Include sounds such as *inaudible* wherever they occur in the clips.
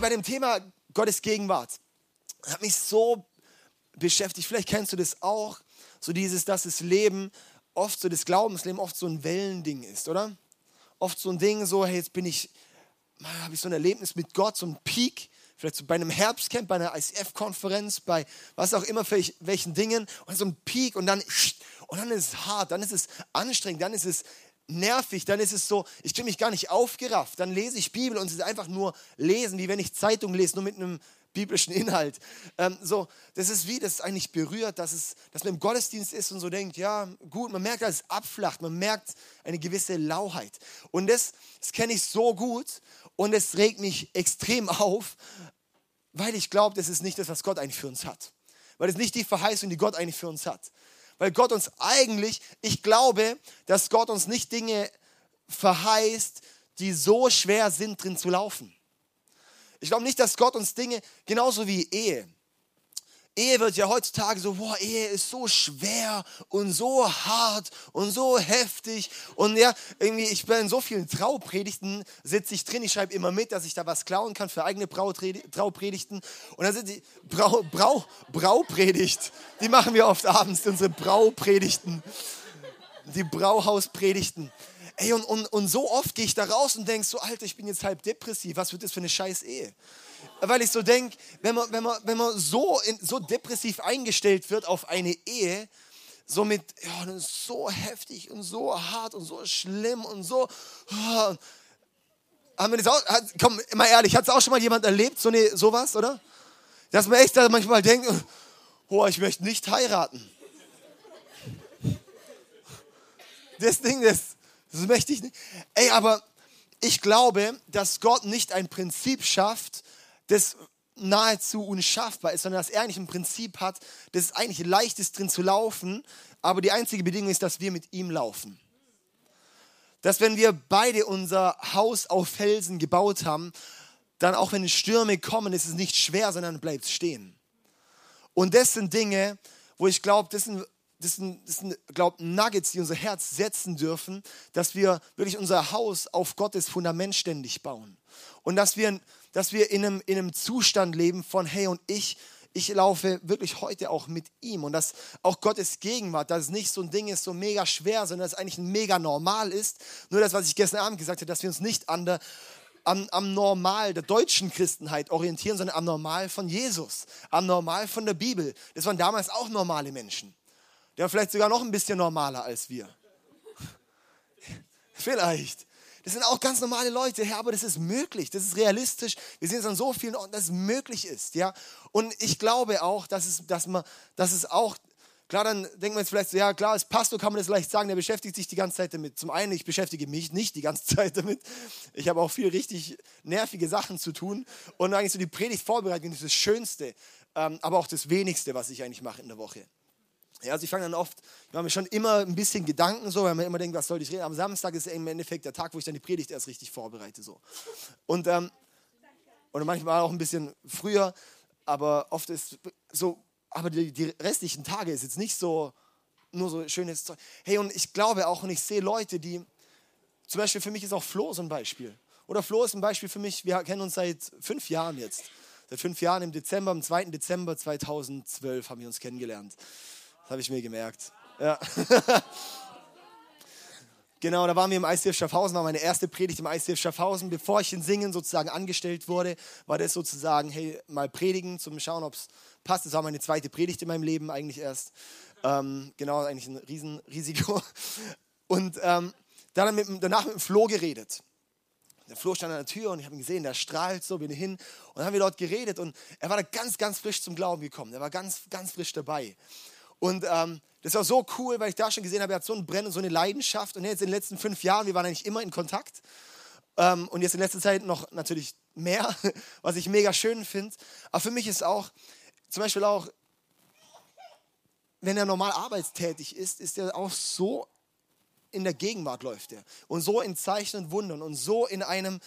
Bei dem Thema Gottes Gegenwart hat mich so beschäftigt. Vielleicht kennst du das auch. So dieses, dass das Leben oft so das Glaubensleben oft so ein Wellending ist, oder? Oft so ein Ding, so, hey, jetzt bin ich, habe ich so ein Erlebnis mit Gott, so ein Peak, vielleicht so bei einem Herbstcamp, bei einer ICF-Konferenz, bei was auch immer, welchen Dingen, und so ein Peak und dann, und dann ist es hart, dann ist es anstrengend, dann ist es nervig, dann ist es so, ich kriege mich gar nicht aufgerafft, dann lese ich Bibel und es ist einfach nur lesen, wie wenn ich Zeitung lese, nur mit einem biblischen Inhalt. Ähm, so, das ist wie, das ist eigentlich berührt, dass, es, dass man im Gottesdienst ist und so denkt, ja, gut, man merkt, dass es abflacht, man merkt eine gewisse Lauheit. Und das, das kenne ich so gut und es regt mich extrem auf, weil ich glaube, das ist nicht das, was Gott eigentlich für uns hat. Weil es nicht die Verheißung, die Gott eigentlich für uns hat. Weil Gott uns eigentlich, ich glaube, dass Gott uns nicht Dinge verheißt, die so schwer sind, drin zu laufen. Ich glaube nicht, dass Gott uns Dinge, genauso wie Ehe. Ehe wird ja heutzutage so, boah, Ehe ist so schwer und so hart und so heftig. Und ja, irgendwie, ich bin in so vielen Traupredigten, sitze ich drin, ich schreibe immer mit, dass ich da was klauen kann für eigene Traupredigten. Und dann sind die Brau, Brau, Braupredigt, die machen wir oft abends, unsere Braupredigten, die Brauhauspredigten. Ey, und, und, und so oft gehe ich da raus und denke so, Alter, ich bin jetzt halb depressiv, was wird das für eine scheiß Ehe? Weil ich so denke, wenn man, wenn, man, wenn man so, in, so depressiv eingestellt wird auf eine Ehe, so mit, ja, so heftig und so hart und so schlimm und so. Oh, haben wir das auch, hat, komm, mal ehrlich, hat es auch schon mal jemand erlebt, so eine, sowas, oder? Dass man echt da manchmal denkt, oh, ich möchte nicht heiraten. Das Ding, das, das möchte ich nicht. Ey, aber ich glaube, dass Gott nicht ein Prinzip schafft, das nahezu unschaffbar ist, sondern dass er eigentlich ein Prinzip hat, das ist eigentlich leicht ist drin zu laufen, aber die einzige Bedingung ist, dass wir mit ihm laufen. Dass wenn wir beide unser Haus auf Felsen gebaut haben, dann auch wenn Stürme kommen, ist es nicht schwer, sondern bleibt stehen. Und das sind Dinge, wo ich glaube, das sind das sind, das sind glaube Nuggets, die unser Herz setzen dürfen, dass wir wirklich unser Haus auf Gottes Fundament ständig bauen. Und dass wir, dass wir in, einem, in einem Zustand leben von, hey und ich, ich laufe wirklich heute auch mit ihm. Und dass auch Gottes Gegenwart, dass es nicht so ein Ding ist, so mega schwer, sondern dass es eigentlich mega normal ist. Nur das, was ich gestern Abend gesagt habe, dass wir uns nicht an der, am, am Normal der deutschen Christenheit orientieren, sondern am Normal von Jesus, am Normal von der Bibel. Das waren damals auch normale Menschen. Der war vielleicht sogar noch ein bisschen normaler als wir. *laughs* vielleicht. Das sind auch ganz normale Leute, ja, aber das ist möglich, das ist realistisch. Wir sehen es an so vielen Orten, dass es möglich ist, ja. Und ich glaube auch, dass es, dass man, dass es auch, klar, dann denkt man jetzt vielleicht so, ja, klar, als Pastor kann man das leicht sagen, der beschäftigt sich die ganze Zeit damit. Zum einen, ich beschäftige mich nicht die ganze *laughs* Zeit damit. Ich habe auch viel richtig nervige Sachen zu tun. Und eigentlich so die Predigt vorbereiten ist das Schönste, ähm, aber auch das Wenigste, was ich eigentlich mache in der Woche. Ja, also ich fange dann oft, mache mir schon immer ein bisschen Gedanken so, weil man immer denkt, was soll ich reden. Am Samstag ist im Endeffekt der Tag, wo ich dann die Predigt erst richtig vorbereite. So. Und, ähm, und manchmal auch ein bisschen früher, aber oft ist so, aber die, die restlichen Tage ist jetzt nicht so, nur so schönes Zeug. Hey, und ich glaube auch, und ich sehe Leute, die, zum Beispiel für mich ist auch Flo so ein Beispiel. Oder Flo ist ein Beispiel für mich, wir kennen uns seit fünf Jahren jetzt. Seit fünf Jahren im Dezember, am 2. Dezember 2012 haben wir uns kennengelernt habe ich mir gemerkt. Ja. *laughs* Genau, da waren wir im ICF Schaffhausen, war meine erste Predigt im ICF Schaffhausen. Bevor ich in Singen sozusagen angestellt wurde, war das sozusagen, hey, mal predigen, zum Schauen, ob es passt. Das war meine zweite Predigt in meinem Leben eigentlich erst. Ähm, genau, eigentlich ein Riesenrisiko. *laughs* Und ähm, dann mit, danach mit dem Flo geredet. Der Flo stand an der Tür und ich habe ihn gesehen, der strahlt so, bin hin. Und dann haben wir dort geredet und er war da ganz, ganz frisch zum Glauben gekommen. Er war ganz, ganz frisch dabei. Und ähm, das war so cool, weil ich da schon gesehen habe, er hat so ein Brennen, so eine Leidenschaft. Und jetzt in den letzten fünf Jahren, wir waren eigentlich immer in Kontakt. Ähm, und jetzt in letzter Zeit noch natürlich mehr, *laughs* was ich mega schön finde. Aber für mich ist auch, zum Beispiel auch, wenn er normal arbeitstätig ist, ist er auch so in der Gegenwart läuft er. Und so in Zeichen und Wundern und so in einem,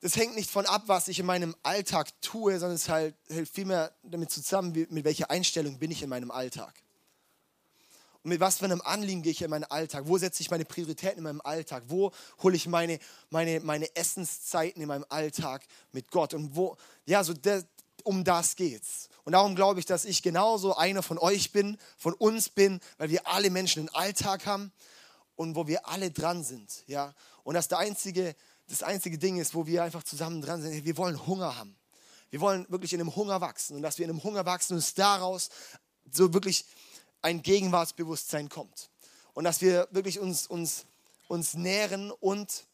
das hängt nicht von ab, was ich in meinem Alltag tue, sondern es halt, hält vielmehr damit zusammen, mit welcher Einstellung bin ich in meinem Alltag. Und mit was für einem Anliegen gehe ich in meinen Alltag? Wo setze ich meine Prioritäten in meinem Alltag? Wo hole ich meine, meine, meine Essenszeiten in meinem Alltag mit Gott? Und wo, ja, so der, um das geht's. Und darum glaube ich, dass ich genauso einer von euch bin, von uns bin, weil wir alle Menschen einen Alltag haben und wo wir alle dran sind. Ja? Und das der einzige, das einzige Ding ist, wo wir einfach zusammen dran sind. Wir wollen Hunger haben. Wir wollen wirklich in einem Hunger wachsen und dass wir in einem Hunger wachsen und es daraus so wirklich ein Gegenwartsbewusstsein kommt. Und dass wir wirklich uns, uns, uns nähren und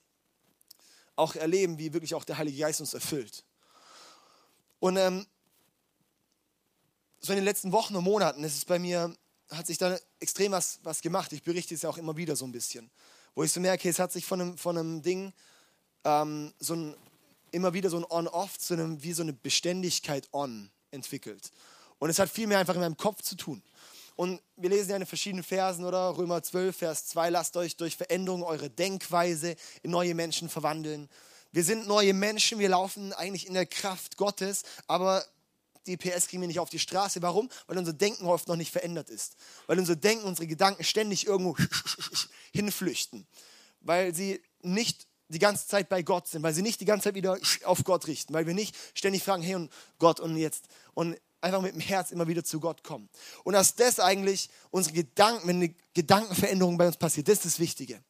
auch erleben, wie wirklich auch der Heilige Geist uns erfüllt. Und ähm, so in den letzten Wochen und Monaten ist bei mir, hat sich da extrem was, was gemacht. Ich berichte es ja auch immer wieder so ein bisschen. Wo ich so merke, es hat sich von einem, von einem Ding ähm, so ein, immer wieder so ein On-Off zu einem, wie so eine Beständigkeit On entwickelt. Und es hat viel mehr einfach in meinem Kopf zu tun. Und wir lesen ja in verschiedenen Versen, oder? Römer 12, Vers 2, lasst euch durch Veränderung eure Denkweise in neue Menschen verwandeln. Wir sind neue Menschen, wir laufen eigentlich in der Kraft Gottes, aber die PS kriegen wir nicht auf die Straße. Warum? Weil unser Denken oft noch nicht verändert ist. Weil unser Denken, unsere Gedanken ständig irgendwo *laughs* hinflüchten. Weil sie nicht die ganze Zeit bei Gott sind, weil sie nicht die ganze Zeit wieder auf Gott richten, weil wir nicht ständig fragen, hey und Gott und jetzt und einfach mit dem Herz immer wieder zu Gott kommen. Und dass das eigentlich unsere Gedanken, wenn eine Gedankenveränderung bei uns passiert, das ist das Wichtige.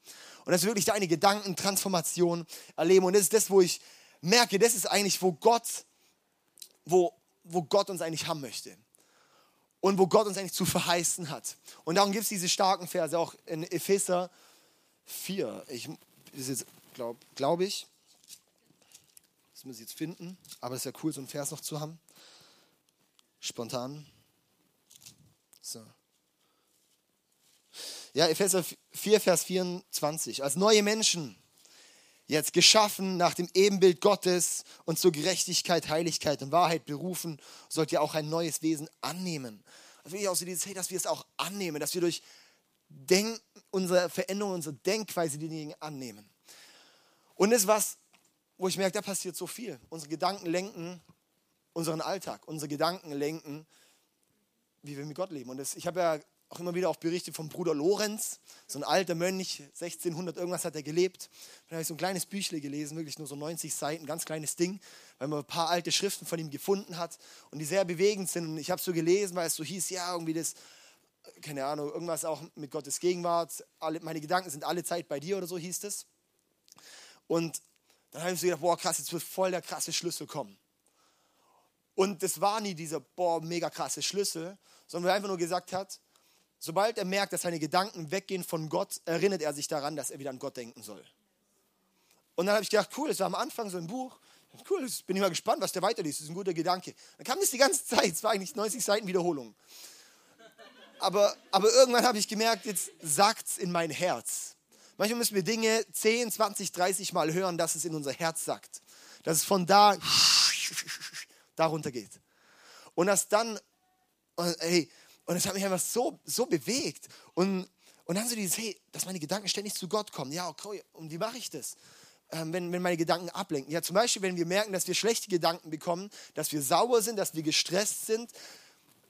Und dass wir wirklich da eine Gedankentransformation erleben. Und das ist das, wo ich merke, das ist eigentlich, wo Gott, wo, wo Gott uns eigentlich haben möchte. Und wo Gott uns eigentlich zu verheißen hat. Und darum gibt es diese starken Verse auch in Epheser 4. Ich, glaube glaub ich. Das muss ich jetzt finden. Aber es ist ja cool, so einen Vers noch zu haben spontan. So. Ja, Epheser 4, Vers 24. Als neue Menschen, jetzt geschaffen nach dem Ebenbild Gottes und zur Gerechtigkeit, Heiligkeit und Wahrheit berufen, sollt ihr auch ein neues Wesen annehmen. Also wirklich auch so dieses, hey, dass wir es auch annehmen, dass wir durch Denk, unsere Veränderung, unsere Denkweise die Dinge annehmen. Und das ist was, wo ich merke, da passiert so viel. Unsere Gedanken lenken unseren Alltag, unsere Gedanken lenken, wie wir mit Gott leben. Und das, ich habe ja auch immer wieder auch Berichte vom Bruder Lorenz, so ein alter Mönch, 1600 irgendwas hat er gelebt. Da habe ich so ein kleines Büchle gelesen, wirklich nur so 90 Seiten, ganz kleines Ding, weil man ein paar alte Schriften von ihm gefunden hat und die sehr bewegend sind. Und ich habe so gelesen, weil es so hieß, ja, irgendwie das, keine Ahnung, irgendwas auch mit Gottes Gegenwart, alle, meine Gedanken sind alle Zeit bei dir oder so hieß es. Und dann habe ich so gedacht, boah, krass, jetzt wird voll der krasse Schlüssel kommen. Und das war nie dieser, boah, mega krasse Schlüssel, sondern er einfach nur gesagt hat, sobald er merkt, dass seine Gedanken weggehen von Gott, erinnert er sich daran, dass er wieder an Gott denken soll. Und dann habe ich gedacht, cool, das war am Anfang so ein Buch. Cool, bin ich mal gespannt, was der weiterliest. Das ist ein guter Gedanke. Dann kam das die ganze Zeit. Es war eigentlich 90 Seiten Wiederholung. Aber, aber irgendwann habe ich gemerkt, jetzt sagt es in mein Herz. Manchmal müssen wir Dinge 10, 20, 30 Mal hören, dass es in unser Herz sagt. Dass es von da darunter geht. Und das dann, und, ey, und das hat mich einfach so, so bewegt. Und, und dann so dieses, hey, dass meine Gedanken ständig zu Gott kommen. Ja, okay, und wie mache ich das? Ähm, wenn, wenn meine Gedanken ablenken. Ja, zum Beispiel, wenn wir merken, dass wir schlechte Gedanken bekommen, dass wir sauer sind, dass wir gestresst sind,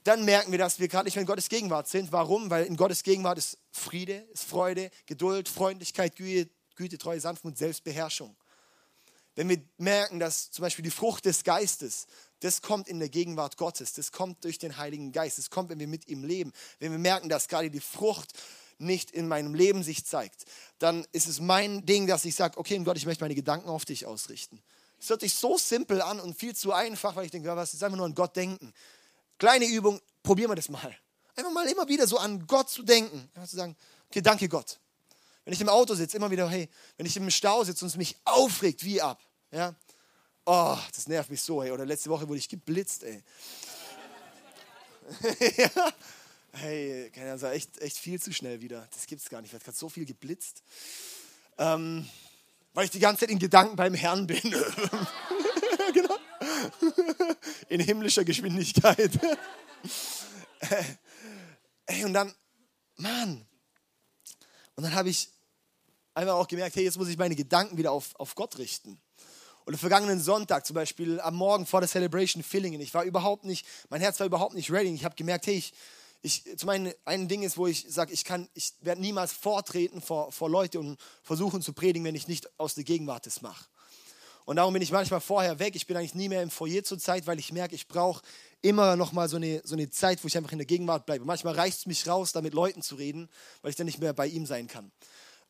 dann merken wir, dass wir gerade nicht mehr in Gottes Gegenwart sind. Warum? Weil in Gottes Gegenwart ist Friede, ist Freude, Geduld, Freundlichkeit, Güte, Güte Treue, Sanftmut, Selbstbeherrschung. Wenn wir merken, dass zum Beispiel die Frucht des Geistes, das kommt in der Gegenwart Gottes, das kommt durch den Heiligen Geist, das kommt, wenn wir mit ihm leben. Wenn wir merken, dass gerade die Frucht nicht in meinem Leben sich zeigt, dann ist es mein Ding, dass ich sage, okay, Gott, ich möchte meine Gedanken auf dich ausrichten. Es hört sich so simpel an und viel zu einfach, weil ich denke, was ist einfach nur an Gott denken. Kleine Übung, probieren wir das mal. Einfach mal immer wieder so an Gott zu denken. Einfach zu sagen, okay, danke Gott. Wenn ich im Auto sitze, immer wieder, hey, wenn ich im Stau sitze und es mich aufregt, wie ab. Ja? Oh, das nervt mich so, ey. Oder letzte Woche wurde ich geblitzt, ey. *laughs* ja. Hey, keine Ahnung, echt, echt viel zu schnell wieder. Das gibt es gar nicht. Ich werde gerade so viel geblitzt. Ähm, weil ich die ganze Zeit in Gedanken beim Herrn bin. *laughs* genau. In himmlischer Geschwindigkeit. *laughs* Ey, und dann, Mann. Und dann habe ich einfach auch gemerkt, hey, jetzt muss ich meine Gedanken wieder auf, auf Gott richten. Oder vergangenen Sonntag zum Beispiel am Morgen vor der Celebration Fillingen. Ich war überhaupt nicht, mein Herz war überhaupt nicht ready. Ich habe gemerkt, hey, ich, ich, zum einen ein Ding ist, wo ich sage, ich ich werde niemals vortreten vor, vor Leute und versuchen zu predigen, wenn ich nicht aus der Gegenwart das mache. Und darum bin ich manchmal vorher weg. Ich bin eigentlich nie mehr im Foyer zur Zeit, weil ich merke, ich brauche immer noch mal so eine, so eine Zeit, wo ich einfach in der Gegenwart bleibe. Manchmal reicht es mich raus, da mit Leuten zu reden, weil ich dann nicht mehr bei ihm sein kann.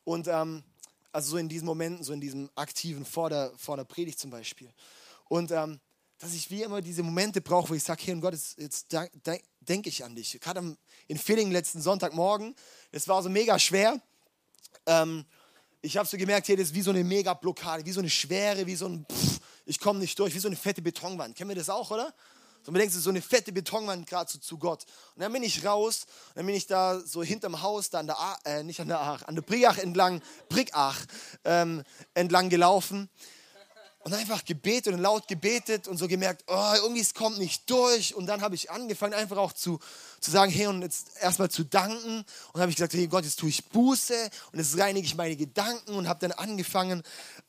Und ähm, also so in diesen Momenten, so in diesem aktiven vor der, vor der Predigt zum Beispiel. Und ähm, dass ich wie immer diese Momente brauche, wo ich sage, hey und Gott, jetzt, jetzt denke ich an dich. Gerade in Feeling letzten Sonntagmorgen, das war so mega schwer. Ähm, ich habe so gemerkt, hey, das ist wie so eine mega Blockade, wie so eine Schwere, wie so ein, pff, ich komme nicht durch, wie so eine fette Betonwand. Kennen wir das auch, oder? So, man denkt, so eine fette Betonwand gerade so zu Gott. Und dann bin ich raus, und dann bin ich da so hinterm Haus, da an der, A, äh, nicht an der Ach, an der Briach entlang, Brickach ähm, entlang gelaufen und einfach gebetet und laut gebetet und so gemerkt, oh, irgendwie es kommt nicht durch. Und dann habe ich angefangen, einfach auch zu, zu sagen, hey, und jetzt erstmal zu danken. Und habe ich gesagt, hey Gott, jetzt tue ich Buße und jetzt reinige ich meine Gedanken und habe dann angefangen,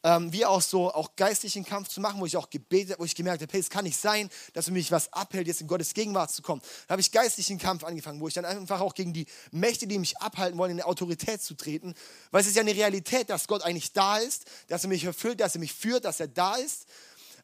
ähm, wie auch so auch geistlichen Kampf zu machen, wo ich auch gebetet habe, wo ich gemerkt habe, hey, es kann nicht sein, dass für mich was abhält, jetzt in Gottes Gegenwart zu kommen. Da habe ich geistlichen Kampf angefangen, wo ich dann einfach auch gegen die Mächte, die mich abhalten wollen, in die Autorität zu treten. Weil es ist ja eine Realität, dass Gott eigentlich da ist, dass er mich erfüllt, dass er mich führt, dass er da ist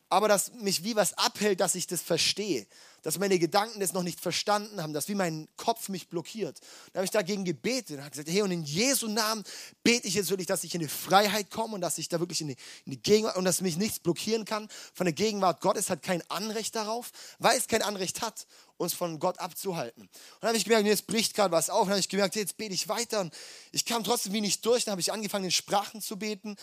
aber dass mich wie was abhält, dass ich das verstehe. Dass meine Gedanken das noch nicht verstanden haben, dass wie mein Kopf mich blockiert. Da habe ich dagegen gebetet und habe gesagt, hey, und in Jesu Namen bete ich jetzt wirklich, dass ich in die Freiheit komme und dass ich da wirklich in die, in die Gegenwart und dass mich nichts blockieren kann. Von der Gegenwart Gottes hat kein Anrecht darauf, weil es kein Anrecht hat, uns von Gott abzuhalten. Und dann habe ich gemerkt, jetzt bricht gerade was auf. Und dann habe ich gemerkt, jetzt bete ich weiter. Und ich kam trotzdem wie nicht durch. Dann habe ich angefangen, in Sprachen zu beten.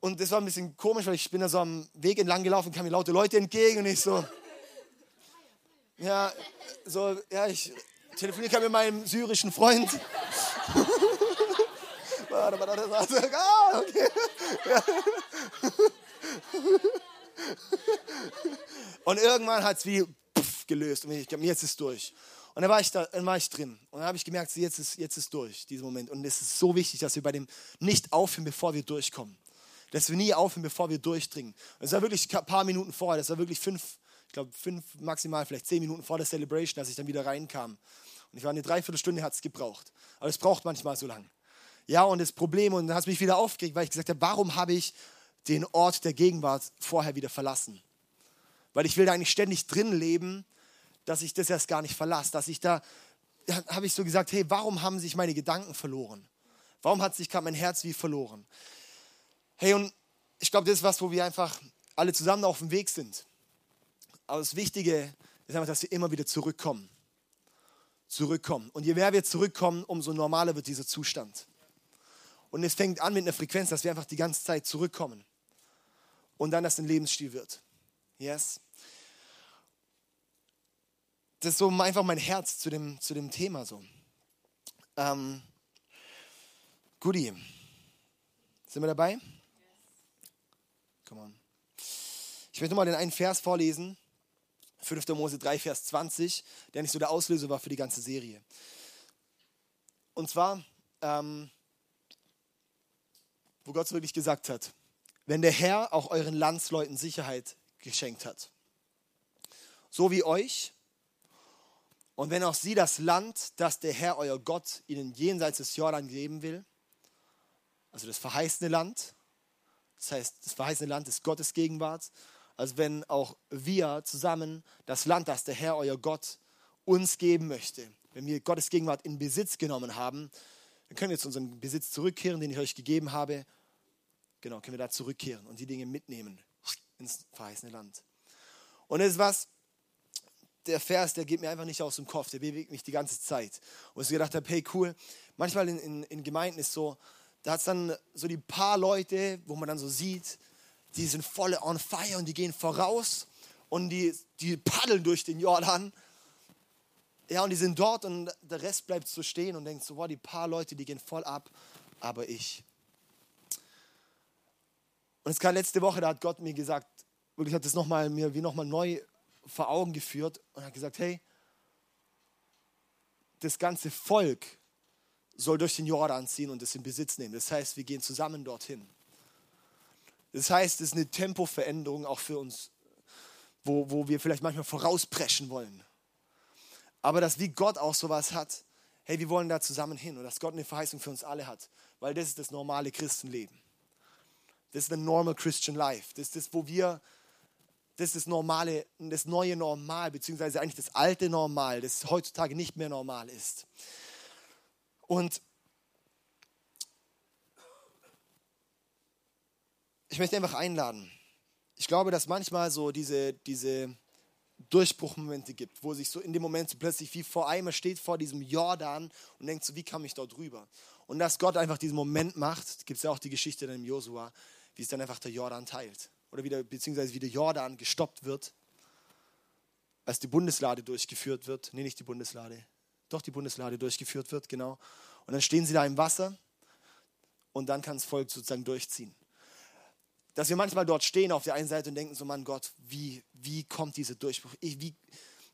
Und das war ein bisschen komisch, weil ich bin da so am Weg entlang gelaufen, kamen mir laute Leute entgegen und ich so, ja, so, ja, ich telefoniere mit meinem syrischen Freund. *laughs* warte, warte, warte, ah, okay. Ja. Und irgendwann hat es wie pff, gelöst und ich glaube, jetzt ist durch. Und dann war ich, da, dann war ich drin. Und dann habe ich gemerkt, jetzt ist, jetzt ist durch, dieser Moment. Und es ist so wichtig, dass wir bei dem nicht aufhören, bevor wir durchkommen dass wir nie aufhören, bevor wir durchdringen. Das war wirklich ein paar Minuten vorher, das war wirklich fünf, ich glaube fünf, maximal vielleicht zehn Minuten vor der Celebration, als ich dann wieder reinkam. Und ich war eine Dreiviertelstunde, hat es gebraucht. Aber es braucht manchmal so lang. Ja, und das Problem, und dann hat es mich wieder aufgeregt, weil ich gesagt habe, warum habe ich den Ort der Gegenwart vorher wieder verlassen? Weil ich will da eigentlich ständig drin leben, dass ich das erst gar nicht verlasse, dass ich da, da habe ich so gesagt, hey, warum haben sich meine Gedanken verloren? Warum hat sich gerade mein Herz wie verloren? Hey, und ich glaube, das ist was, wo wir einfach alle zusammen auf dem Weg sind. Aber das Wichtige ist einfach, dass wir immer wieder zurückkommen. Zurückkommen. Und je mehr wir zurückkommen, umso normaler wird dieser Zustand. Und es fängt an mit einer Frequenz, dass wir einfach die ganze Zeit zurückkommen. Und dann, dass ein Lebensstil wird. Yes? Das ist so einfach mein Herz zu dem, zu dem Thema so. Ähm, Goodie. Sind wir dabei? Come on. Ich möchte mal den einen Vers vorlesen. 5. Mose 3, Vers 20, der nicht so der Auslöser war für die ganze Serie. Und zwar, ähm, wo Gott wirklich gesagt hat, wenn der Herr auch euren Landsleuten Sicherheit geschenkt hat, so wie euch, und wenn auch sie das Land, das der Herr, euer Gott, ihnen jenseits des Jordan geben will, also das verheißene Land, das heißt, das verheißene Land ist Gottes Gegenwart. Also wenn auch wir zusammen das Land, das der Herr, euer Gott, uns geben möchte, wenn wir Gottes Gegenwart in Besitz genommen haben, dann können wir zu unserem Besitz zurückkehren, den ich euch gegeben habe. Genau, können wir da zurückkehren und die Dinge mitnehmen ins verheißene Land. Und das ist was, der Vers, der geht mir einfach nicht aus dem Kopf, der bewegt mich die ganze Zeit. Und ich gedacht habe, hey cool, manchmal in, in, in Gemeinden ist so, da hat es dann so die paar Leute, wo man dann so sieht, die sind voll on fire und die gehen voraus und die, die paddeln durch den Jordan. Ja, und die sind dort und der Rest bleibt so stehen und denkt so, wow, die paar Leute, die gehen voll ab, aber ich. Und es kam letzte Woche, da hat Gott mir gesagt, wirklich hat das noch mal, mir wie nochmal neu vor Augen geführt und hat gesagt, hey, das ganze Volk soll durch den Jordan ziehen und es in Besitz nehmen. Das heißt, wir gehen zusammen dorthin. Das heißt, es ist eine Tempoveränderung auch für uns, wo, wo wir vielleicht manchmal vorauspreschen wollen. Aber dass wie Gott auch sowas hat, hey, wir wollen da zusammen hin und dass Gott eine Verheißung für uns alle hat, weil das ist das normale Christenleben. Das ist the normal Christian life. Das ist das, wo wir, das ist das normale, das neue Normal, beziehungsweise eigentlich das alte Normal, das heutzutage nicht mehr normal ist. Und ich möchte einfach einladen. Ich glaube, dass manchmal so diese, diese Durchbruchmomente gibt, wo sich so in dem Moment so plötzlich wie vor einem steht vor diesem Jordan und denkt so, wie kam ich dort rüber? Und dass Gott einfach diesen Moment macht, gibt es ja auch die Geschichte dann im Josua, wie es dann einfach der Jordan teilt. Oder wieder, beziehungsweise wie der Jordan gestoppt wird, als die Bundeslade durchgeführt wird. Nee, nicht die Bundeslade. Doch, die Bundeslade durchgeführt wird, genau. Und dann stehen sie da im Wasser und dann kann das Volk sozusagen durchziehen dass wir manchmal dort stehen auf der einen Seite und denken so, Mann Gott, wie, wie kommt dieser Durchbruch? Ich, wie,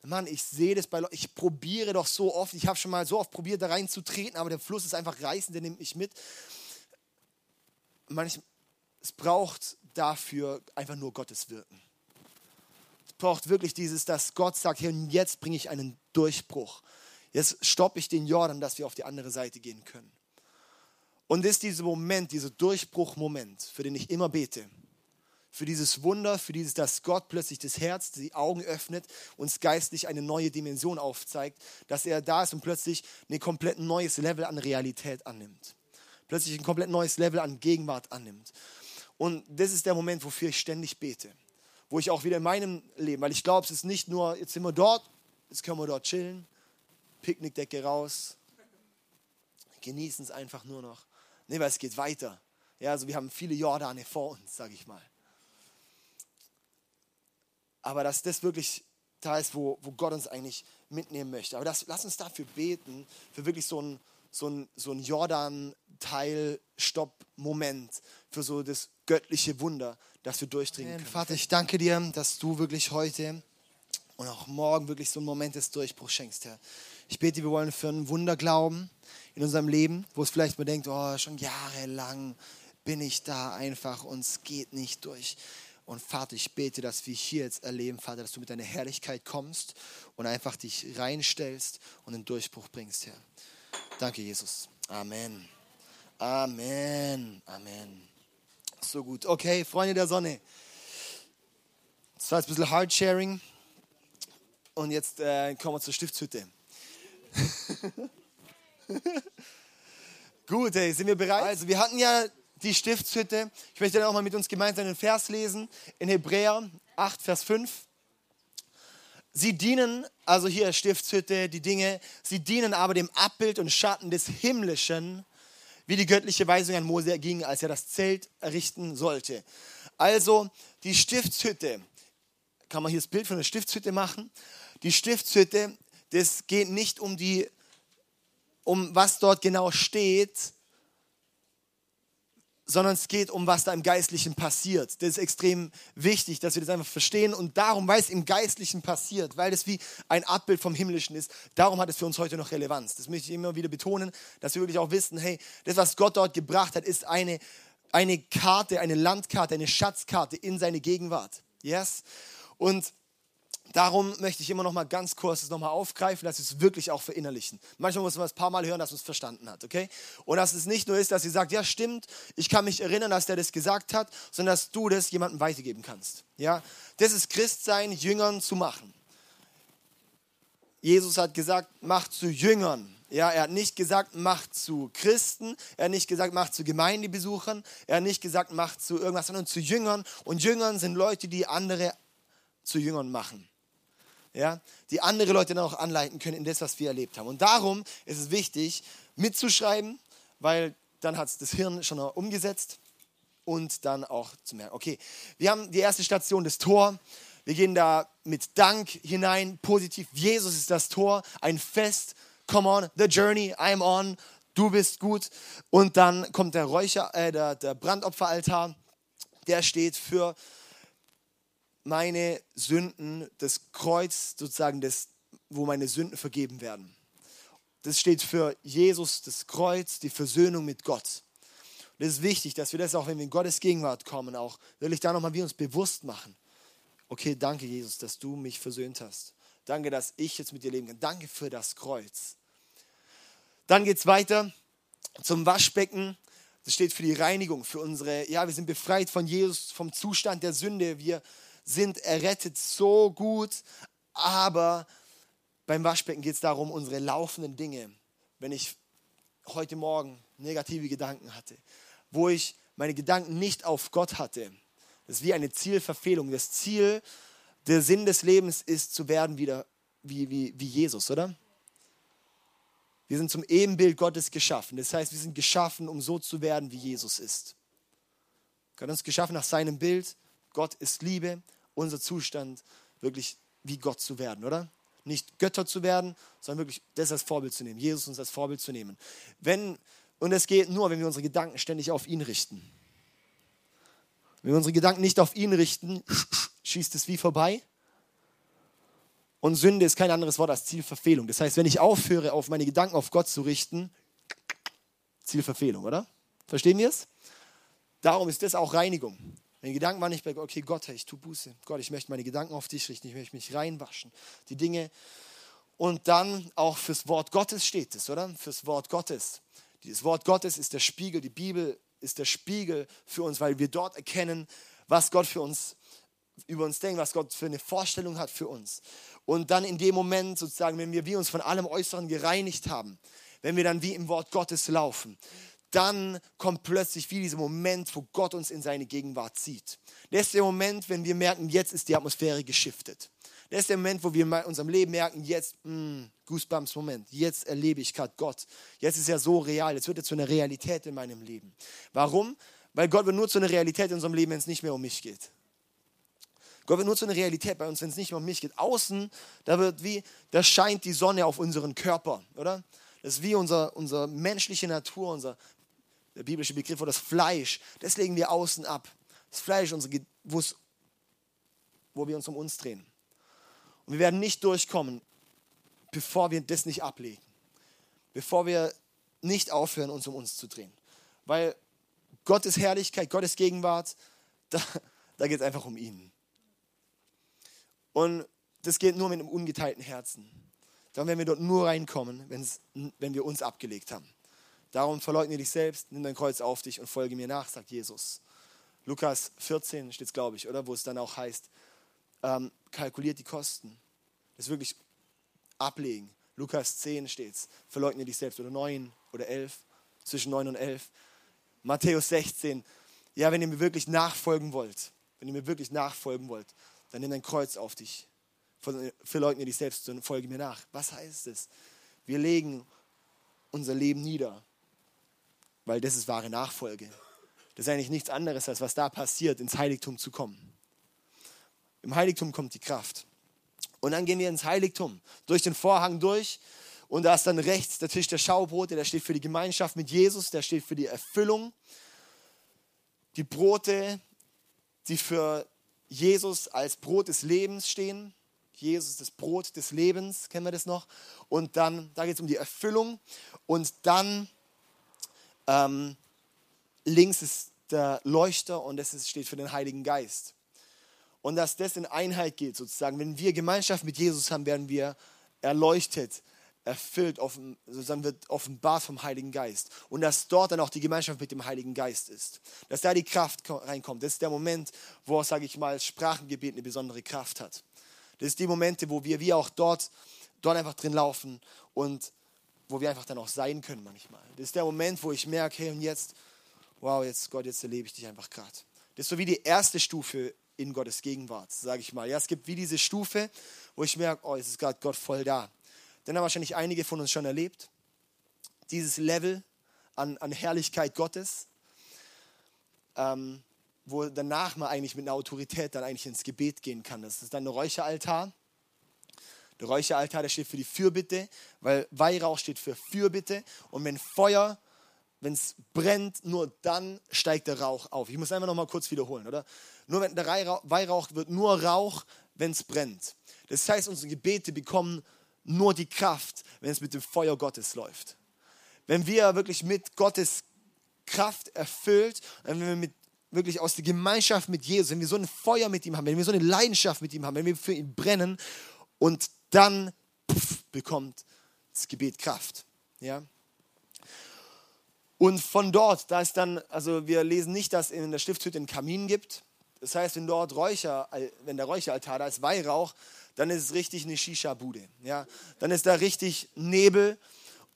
Mann, ich sehe das bei Leuten, ich probiere doch so oft, ich habe schon mal so oft probiert, da reinzutreten, aber der Fluss ist einfach reißend, der nimmt mich mit. Manchmal, es braucht dafür einfach nur Gottes Wirken. Es braucht wirklich dieses, dass Gott sagt, hier und jetzt bringe ich einen Durchbruch. Jetzt stoppe ich den Jordan, dass wir auf die andere Seite gehen können. Und ist dieser Moment, dieser Durchbruchmoment, für den ich immer bete. Für dieses Wunder, für dieses, dass Gott plötzlich das Herz, die Augen öffnet, uns geistlich eine neue Dimension aufzeigt, dass er da ist und plötzlich ein komplett neues Level an Realität annimmt. Plötzlich ein komplett neues Level an Gegenwart annimmt. Und das ist der Moment, wofür ich ständig bete. Wo ich auch wieder in meinem Leben, weil ich glaube, es ist nicht nur, jetzt sind wir dort, jetzt können wir dort chillen, Picknickdecke raus, genießen es einfach nur noch. Nee, weil es geht weiter. Ja, also wir haben viele Jordane vor uns, sage ich mal. Aber dass das wirklich da ist, wo, wo Gott uns eigentlich mitnehmen möchte. Aber das, lass uns dafür beten, für wirklich so ein, so ein, so ein Jordan-Teil-Stopp-Moment, für so das göttliche Wunder, das wir durchdringen können. Vater, ich danke dir, dass du wirklich heute und auch morgen wirklich so einen Moment des Durchbruchs schenkst, Herr. Ich bete, wir wollen für ein Wunder glauben in unserem Leben, wo es vielleicht man denkt, oh, schon jahrelang bin ich da einfach und es geht nicht durch. Und Vater, ich bete, dass wir hier jetzt erleben, Vater, dass du mit deiner Herrlichkeit kommst und einfach dich reinstellst und einen Durchbruch bringst, Herr. Danke, Jesus. Amen. Amen. Amen. So gut. Okay, Freunde der Sonne. Das war jetzt ein bisschen Hardsharing. Und jetzt äh, kommen wir zur Stiftshütte. *laughs* Gut, hey, sind wir bereit? Also, wir hatten ja die Stiftshütte. Ich möchte dann auch mal mit uns gemeinsam einen Vers lesen in Hebräer 8, Vers 5. Sie dienen, also hier Stiftshütte, die Dinge, sie dienen aber dem Abbild und Schatten des Himmlischen, wie die göttliche Weisung an Mose ging, als er das Zelt errichten sollte. Also die Stiftshütte, kann man hier das Bild von der Stiftshütte machen? Die Stiftshütte, das geht nicht um die um was dort genau steht, sondern es geht um, was da im Geistlichen passiert. Das ist extrem wichtig, dass wir das einfach verstehen. Und darum, weil es im Geistlichen passiert, weil es wie ein Abbild vom Himmlischen ist, darum hat es für uns heute noch Relevanz. Das möchte ich immer wieder betonen, dass wir wirklich auch wissen, hey, das, was Gott dort gebracht hat, ist eine, eine Karte, eine Landkarte, eine Schatzkarte in seine Gegenwart. Yes? Und Darum möchte ich immer noch mal ganz kurz das nochmal aufgreifen, dass wir es wirklich auch verinnerlichen. Manchmal muss man es ein paar Mal hören, dass man es verstanden hat, okay? Und dass es nicht nur ist, dass sie sagt, ja stimmt, ich kann mich erinnern, dass der das gesagt hat, sondern dass du das jemandem weitergeben kannst. Ja? Das ist Christsein, Jüngern zu machen. Jesus hat gesagt, macht zu Jüngern. Ja, er hat nicht gesagt, macht zu Christen, er hat nicht gesagt, macht zu Gemeindebesuchern, er hat nicht gesagt, macht zu irgendwas, sondern zu Jüngern. Und Jüngern sind Leute, die andere zu Jüngern machen ja, die andere Leute dann auch anleiten können in das, was wir erlebt haben. Und darum ist es wichtig, mitzuschreiben, weil dann hat es das Hirn schon umgesetzt und dann auch zu merken, okay, wir haben die erste Station, das Tor. Wir gehen da mit Dank hinein, positiv. Jesus ist das Tor, ein Fest. Come on, the journey, I'm on. Du bist gut. Und dann kommt der Räucher, äh, der, der Brandopferaltar. Der steht für meine Sünden, das Kreuz sozusagen, das, wo meine Sünden vergeben werden. Das steht für Jesus, das Kreuz, die Versöhnung mit Gott. Und es ist wichtig, dass wir das auch, wenn wir in Gottes Gegenwart kommen, auch wirklich da nochmal wir uns bewusst machen. Okay, danke Jesus, dass du mich versöhnt hast. Danke, dass ich jetzt mit dir leben kann. Danke für das Kreuz. Dann geht es weiter zum Waschbecken. Das steht für die Reinigung, für unsere, ja, wir sind befreit von Jesus, vom Zustand der Sünde. Wir sind errettet so gut, aber beim Waschbecken geht es darum, unsere laufenden Dinge, wenn ich heute Morgen negative Gedanken hatte, wo ich meine Gedanken nicht auf Gott hatte, das ist wie eine Zielverfehlung. Das Ziel, der Sinn des Lebens ist zu werden wieder wie, wie, wie Jesus, oder? Wir sind zum Ebenbild Gottes geschaffen. Das heißt, wir sind geschaffen, um so zu werden, wie Jesus ist. Gott hat uns geschaffen nach seinem Bild. Gott ist Liebe. Unser Zustand, wirklich wie Gott zu werden, oder? Nicht Götter zu werden, sondern wirklich das als Vorbild zu nehmen. Jesus uns als Vorbild zu nehmen. Wenn, und es geht nur, wenn wir unsere Gedanken ständig auf ihn richten. Wenn wir unsere Gedanken nicht auf ihn richten, *tsk* schießt es wie vorbei. Und Sünde ist kein anderes Wort als Zielverfehlung. Das heißt, wenn ich aufhöre, auf meine Gedanken auf Gott zu richten, Zielverfehlung, oder? Verstehen wir es? Darum ist das auch Reinigung. Die Gedanken waren nicht bei Gott, okay, Gott, ich tue Buße. Gott, ich möchte meine Gedanken auf dich richten, ich möchte mich reinwaschen. Die Dinge. Und dann auch fürs Wort Gottes steht es, oder? Fürs Wort Gottes. Dieses Wort Gottes ist der Spiegel, die Bibel ist der Spiegel für uns, weil wir dort erkennen, was Gott für uns über uns denkt, was Gott für eine Vorstellung hat für uns. Und dann in dem Moment sozusagen, wenn wir, wir uns von allem Äußeren gereinigt haben, wenn wir dann wie im Wort Gottes laufen, dann kommt plötzlich wie dieser Moment, wo Gott uns in seine Gegenwart zieht. Das ist der Moment, wenn wir merken, jetzt ist die Atmosphäre geschiftet. Das ist der Moment, wo wir in unserem Leben merken, jetzt, mh, mm, Goosebumps Moment, jetzt erlebe ich gerade Gott. Jetzt ist er so real, jetzt wird er zu einer Realität in meinem Leben. Warum? Weil Gott wird nur zu einer Realität in unserem Leben, wenn es nicht mehr um mich geht. Gott wird nur zu einer Realität bei uns, wenn es nicht mehr um mich geht. Außen, da wird wie, da scheint die Sonne auf unseren Körper, oder? Das ist wie unser, unsere menschliche Natur, unser der biblische Begriff für das Fleisch. Das legen wir außen ab. Das Fleisch, unsere, wo wir uns um uns drehen. Und wir werden nicht durchkommen, bevor wir das nicht ablegen. Bevor wir nicht aufhören, uns um uns zu drehen. Weil Gottes Herrlichkeit, Gottes Gegenwart, *laughs* da, da geht es einfach um ihn. Und das geht nur mit einem ungeteilten Herzen. Dann werden wir dort nur reinkommen, wenn wir uns abgelegt haben. Darum verleugne dich selbst, nimm dein Kreuz auf dich und folge mir nach, sagt Jesus. Lukas 14 steht es, glaube ich, oder? Wo es dann auch heißt, ähm, kalkuliert die Kosten. Das ist wirklich ablegen. Lukas 10 steht es, verleugne dich selbst. Oder 9 oder 11, zwischen 9 und 11. Matthäus 16, ja, wenn ihr mir wirklich nachfolgen wollt, wenn ihr mir wirklich nachfolgen wollt, dann nimm dein Kreuz auf dich. Verleugne dich selbst und folge mir nach. Was heißt es? Wir legen unser Leben nieder, weil das ist wahre Nachfolge. Das ist eigentlich nichts anderes, als was da passiert, ins Heiligtum zu kommen. Im Heiligtum kommt die Kraft. Und dann gehen wir ins Heiligtum, durch den Vorhang durch. Und da ist dann rechts der Tisch der Schaubrote, der steht für die Gemeinschaft mit Jesus, der steht für die Erfüllung. Die Brote, die für Jesus als Brot des Lebens stehen. Jesus, das Brot des Lebens, kennen wir das noch? Und dann, da geht es um die Erfüllung. Und dann ähm, links ist der Leuchter und das steht für den Heiligen Geist. Und dass das in Einheit geht, sozusagen. Wenn wir Gemeinschaft mit Jesus haben, werden wir erleuchtet, erfüllt, offen, sozusagen wird offenbart vom Heiligen Geist. Und dass dort dann auch die Gemeinschaft mit dem Heiligen Geist ist. Dass da die Kraft reinkommt. Das ist der Moment, wo, sage ich mal, Sprachengebet eine besondere Kraft hat. Das ist die Momente, wo wir wie auch dort, dort einfach drin laufen und wo wir einfach dann auch sein können manchmal. Das ist der Moment, wo ich merke, hey, und jetzt, wow, jetzt Gott, jetzt erlebe ich dich einfach gerade. Das ist so wie die erste Stufe in Gottes Gegenwart, sage ich mal. Ja, es gibt wie diese Stufe, wo ich merke, oh, jetzt ist gerade Gott voll da. Den haben wahrscheinlich einige von uns schon erlebt. Dieses Level an, an Herrlichkeit Gottes, ähm, wo danach man eigentlich mit einer Autorität dann eigentlich ins Gebet gehen kann. Das ist dann ein Räucheraltar. Der Räucheraltar, der steht für die Fürbitte, weil Weihrauch steht für Fürbitte. Und wenn Feuer, wenn es brennt, nur dann steigt der Rauch auf. Ich muss einfach noch mal kurz wiederholen, oder? Nur wenn der Weihrauch wird nur Rauch, wenn es brennt. Das heißt, unsere Gebete bekommen nur die Kraft, wenn es mit dem Feuer Gottes läuft. Wenn wir wirklich mit Gottes Kraft erfüllt, wenn wir mit, wirklich aus der Gemeinschaft mit Jesus, wenn wir so ein Feuer mit ihm haben, wenn wir so eine Leidenschaft mit ihm haben, wenn wir für ihn brennen und dann pff, bekommt das Gebet Kraft. Ja? Und von dort, da ist dann, also wir lesen nicht, dass in der Stiftshütte einen Kamin gibt. Das heißt, wenn dort Räucher, wenn der Räucheraltar da ist, Weihrauch, dann ist es richtig eine Shisha-Bude. Ja? Dann ist da richtig Nebel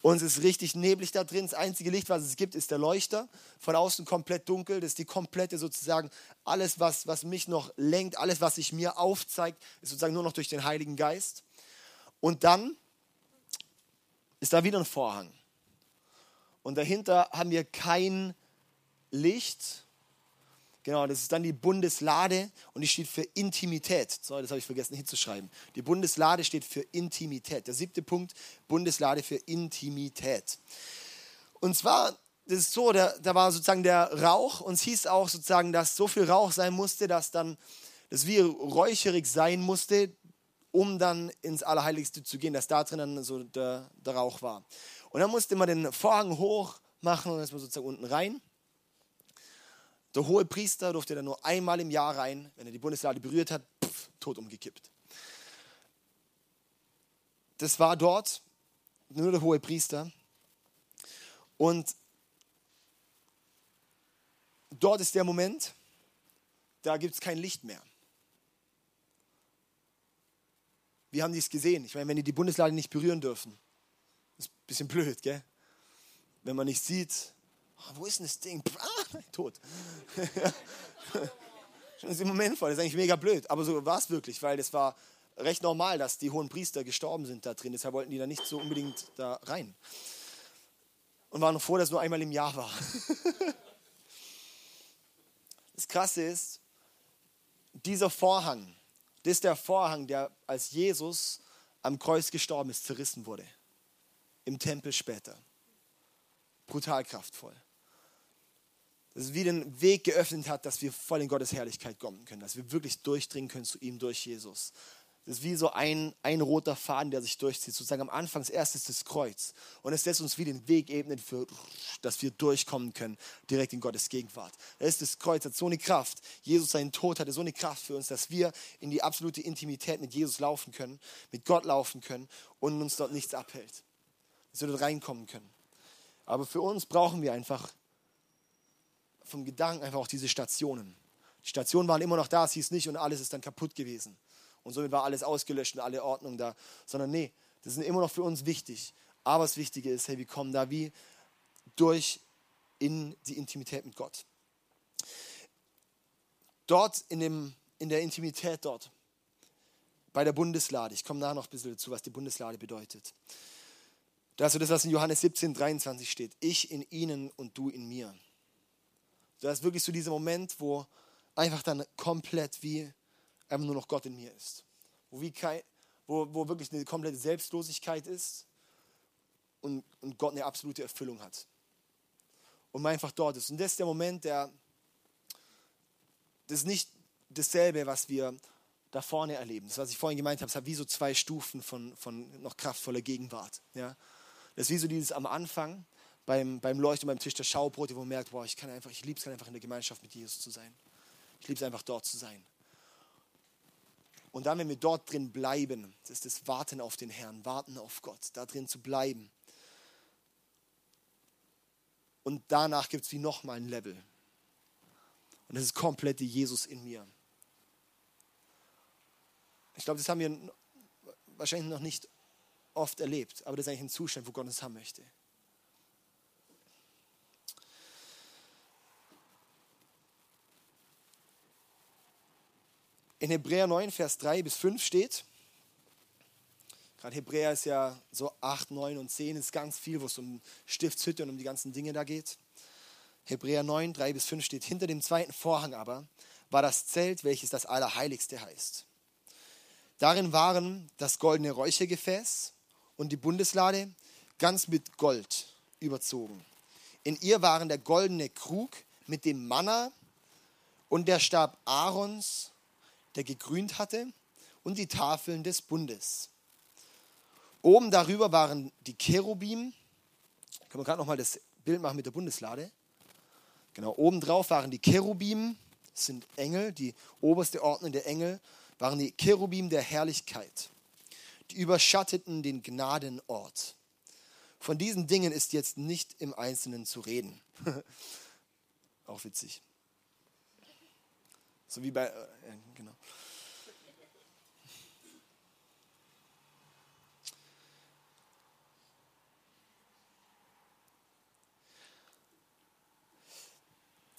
und es ist richtig neblig da drin. Das einzige Licht, was es gibt, ist der Leuchter. Von außen komplett dunkel. Das ist die komplette sozusagen, alles, was, was mich noch lenkt, alles, was sich mir aufzeigt, ist sozusagen nur noch durch den Heiligen Geist. Und dann ist da wieder ein Vorhang. Und dahinter haben wir kein Licht. Genau, das ist dann die Bundeslade und die steht für Intimität. So, das habe ich vergessen hinzuschreiben. Die Bundeslade steht für Intimität. Der siebte Punkt, Bundeslade für Intimität. Und zwar, das ist so, da, da war sozusagen der Rauch und es hieß auch sozusagen, dass so viel Rauch sein musste, dass dann das wie räucherig sein musste, um dann ins Allerheiligste zu gehen, dass da drin dann so der, der Rauch war. Und dann musste man den Vorhang hoch machen und dann ist man sozusagen unten rein. Der hohe Priester durfte dann nur einmal im Jahr rein. Wenn er die Bundeslade berührt hat, pff, tot umgekippt. Das war dort nur der hohe Priester. Und dort ist der Moment, da gibt es kein Licht mehr. Wir haben dies gesehen. Ich meine, wenn die die Bundeslade nicht berühren dürfen, ist ein bisschen blöd, gell? Wenn man nicht sieht, oh, wo ist denn das Ding? Ah, *laughs* tot. *laughs* Schon ist im Moment voll, das ist eigentlich mega blöd. Aber so war es wirklich, weil das war recht normal, dass die hohen Priester gestorben sind da drin. Deshalb wollten die da nicht so unbedingt da rein. Und waren noch froh, dass es nur einmal im Jahr war. *laughs* das Krasse ist, dieser Vorhang, das ist der Vorhang, der als Jesus am Kreuz gestorben ist, zerrissen wurde im Tempel später. Brutal kraftvoll. Dass wie den Weg geöffnet hat, dass wir voll in Gottes Herrlichkeit kommen können, dass wir wirklich durchdringen können zu ihm durch Jesus. Das ist wie so ein, ein roter Faden, der sich durchzieht. Sozusagen am Anfang, das erste ist das Kreuz. Und es lässt uns wie den Weg ebnen, für, dass wir durchkommen können, direkt in Gottes Gegenwart. Das ist das Kreuz, hat so eine Kraft. Jesus, seinen Tod hatte so eine Kraft für uns, dass wir in die absolute Intimität mit Jesus laufen können, mit Gott laufen können und uns dort nichts abhält dass wir dort reinkommen können. Aber für uns brauchen wir einfach vom Gedanken einfach auch diese Stationen. Die Stationen waren immer noch da, es hieß nicht und alles ist dann kaputt gewesen. Und somit war alles ausgelöscht und alle Ordnung da. Sondern nee, das ist immer noch für uns wichtig. Aber das Wichtige ist, hey, wir kommen da wie durch in die Intimität mit Gott. Dort in, dem, in der Intimität dort, bei der Bundeslade, ich komme nachher noch ein bisschen dazu, was die Bundeslade bedeutet. Das ist das, was in Johannes 17, 23 steht. Ich in ihnen und du in mir. Das ist wirklich so dieser Moment, wo einfach dann komplett wie einfach nur noch Gott in mir ist. Wo, wie kein, wo, wo wirklich eine komplette Selbstlosigkeit ist und, und Gott eine absolute Erfüllung hat. Und man einfach dort ist. Und das ist der Moment, der, das ist nicht dasselbe, was wir da vorne erleben. Das, was ich vorhin gemeint habe, es hat wie so zwei Stufen von, von noch kraftvoller Gegenwart. Ja? Das ist wie so dieses am Anfang beim, beim Leuchten, beim Tisch der Schaubrote, wo man merkt, boah, ich kann einfach, ich liebe es einfach in der Gemeinschaft mit Jesus zu sein. Ich liebe es einfach dort zu sein. Und dann, wenn wir dort drin bleiben, das ist das Warten auf den Herrn, Warten auf Gott, da drin zu bleiben. Und danach gibt es wie nochmal ein Level. Und das ist komplette Jesus in mir. Ich glaube, das haben wir wahrscheinlich noch nicht oft erlebt, aber das ist eigentlich ein Zustand, wo Gott uns haben möchte. In Hebräer 9, Vers 3 bis 5 steht, gerade Hebräer ist ja so 8, 9 und 10, ist ganz viel, wo es um Stiftshütte und um die ganzen Dinge da geht. Hebräer 9, 3 bis 5 steht, hinter dem zweiten Vorhang aber war das Zelt, welches das Allerheiligste heißt. Darin waren das goldene Räuchergefäß, und die Bundeslade ganz mit Gold überzogen. In ihr waren der goldene Krug mit dem Manna und der Stab Aarons, der gegrünt hatte, und die Tafeln des Bundes. Oben darüber waren die Cherubim. Können wir gerade nochmal das Bild machen mit der Bundeslade? Genau, oben drauf waren die Cherubim, das sind Engel, die oberste Ordnung der Engel, waren die Cherubim der Herrlichkeit. die überschatteten den Gnadenort. Von diesen Dingen ist jetzt nicht im Einzelnen zu reden. *laughs* Auch witzig. So wie bei, äh, genau.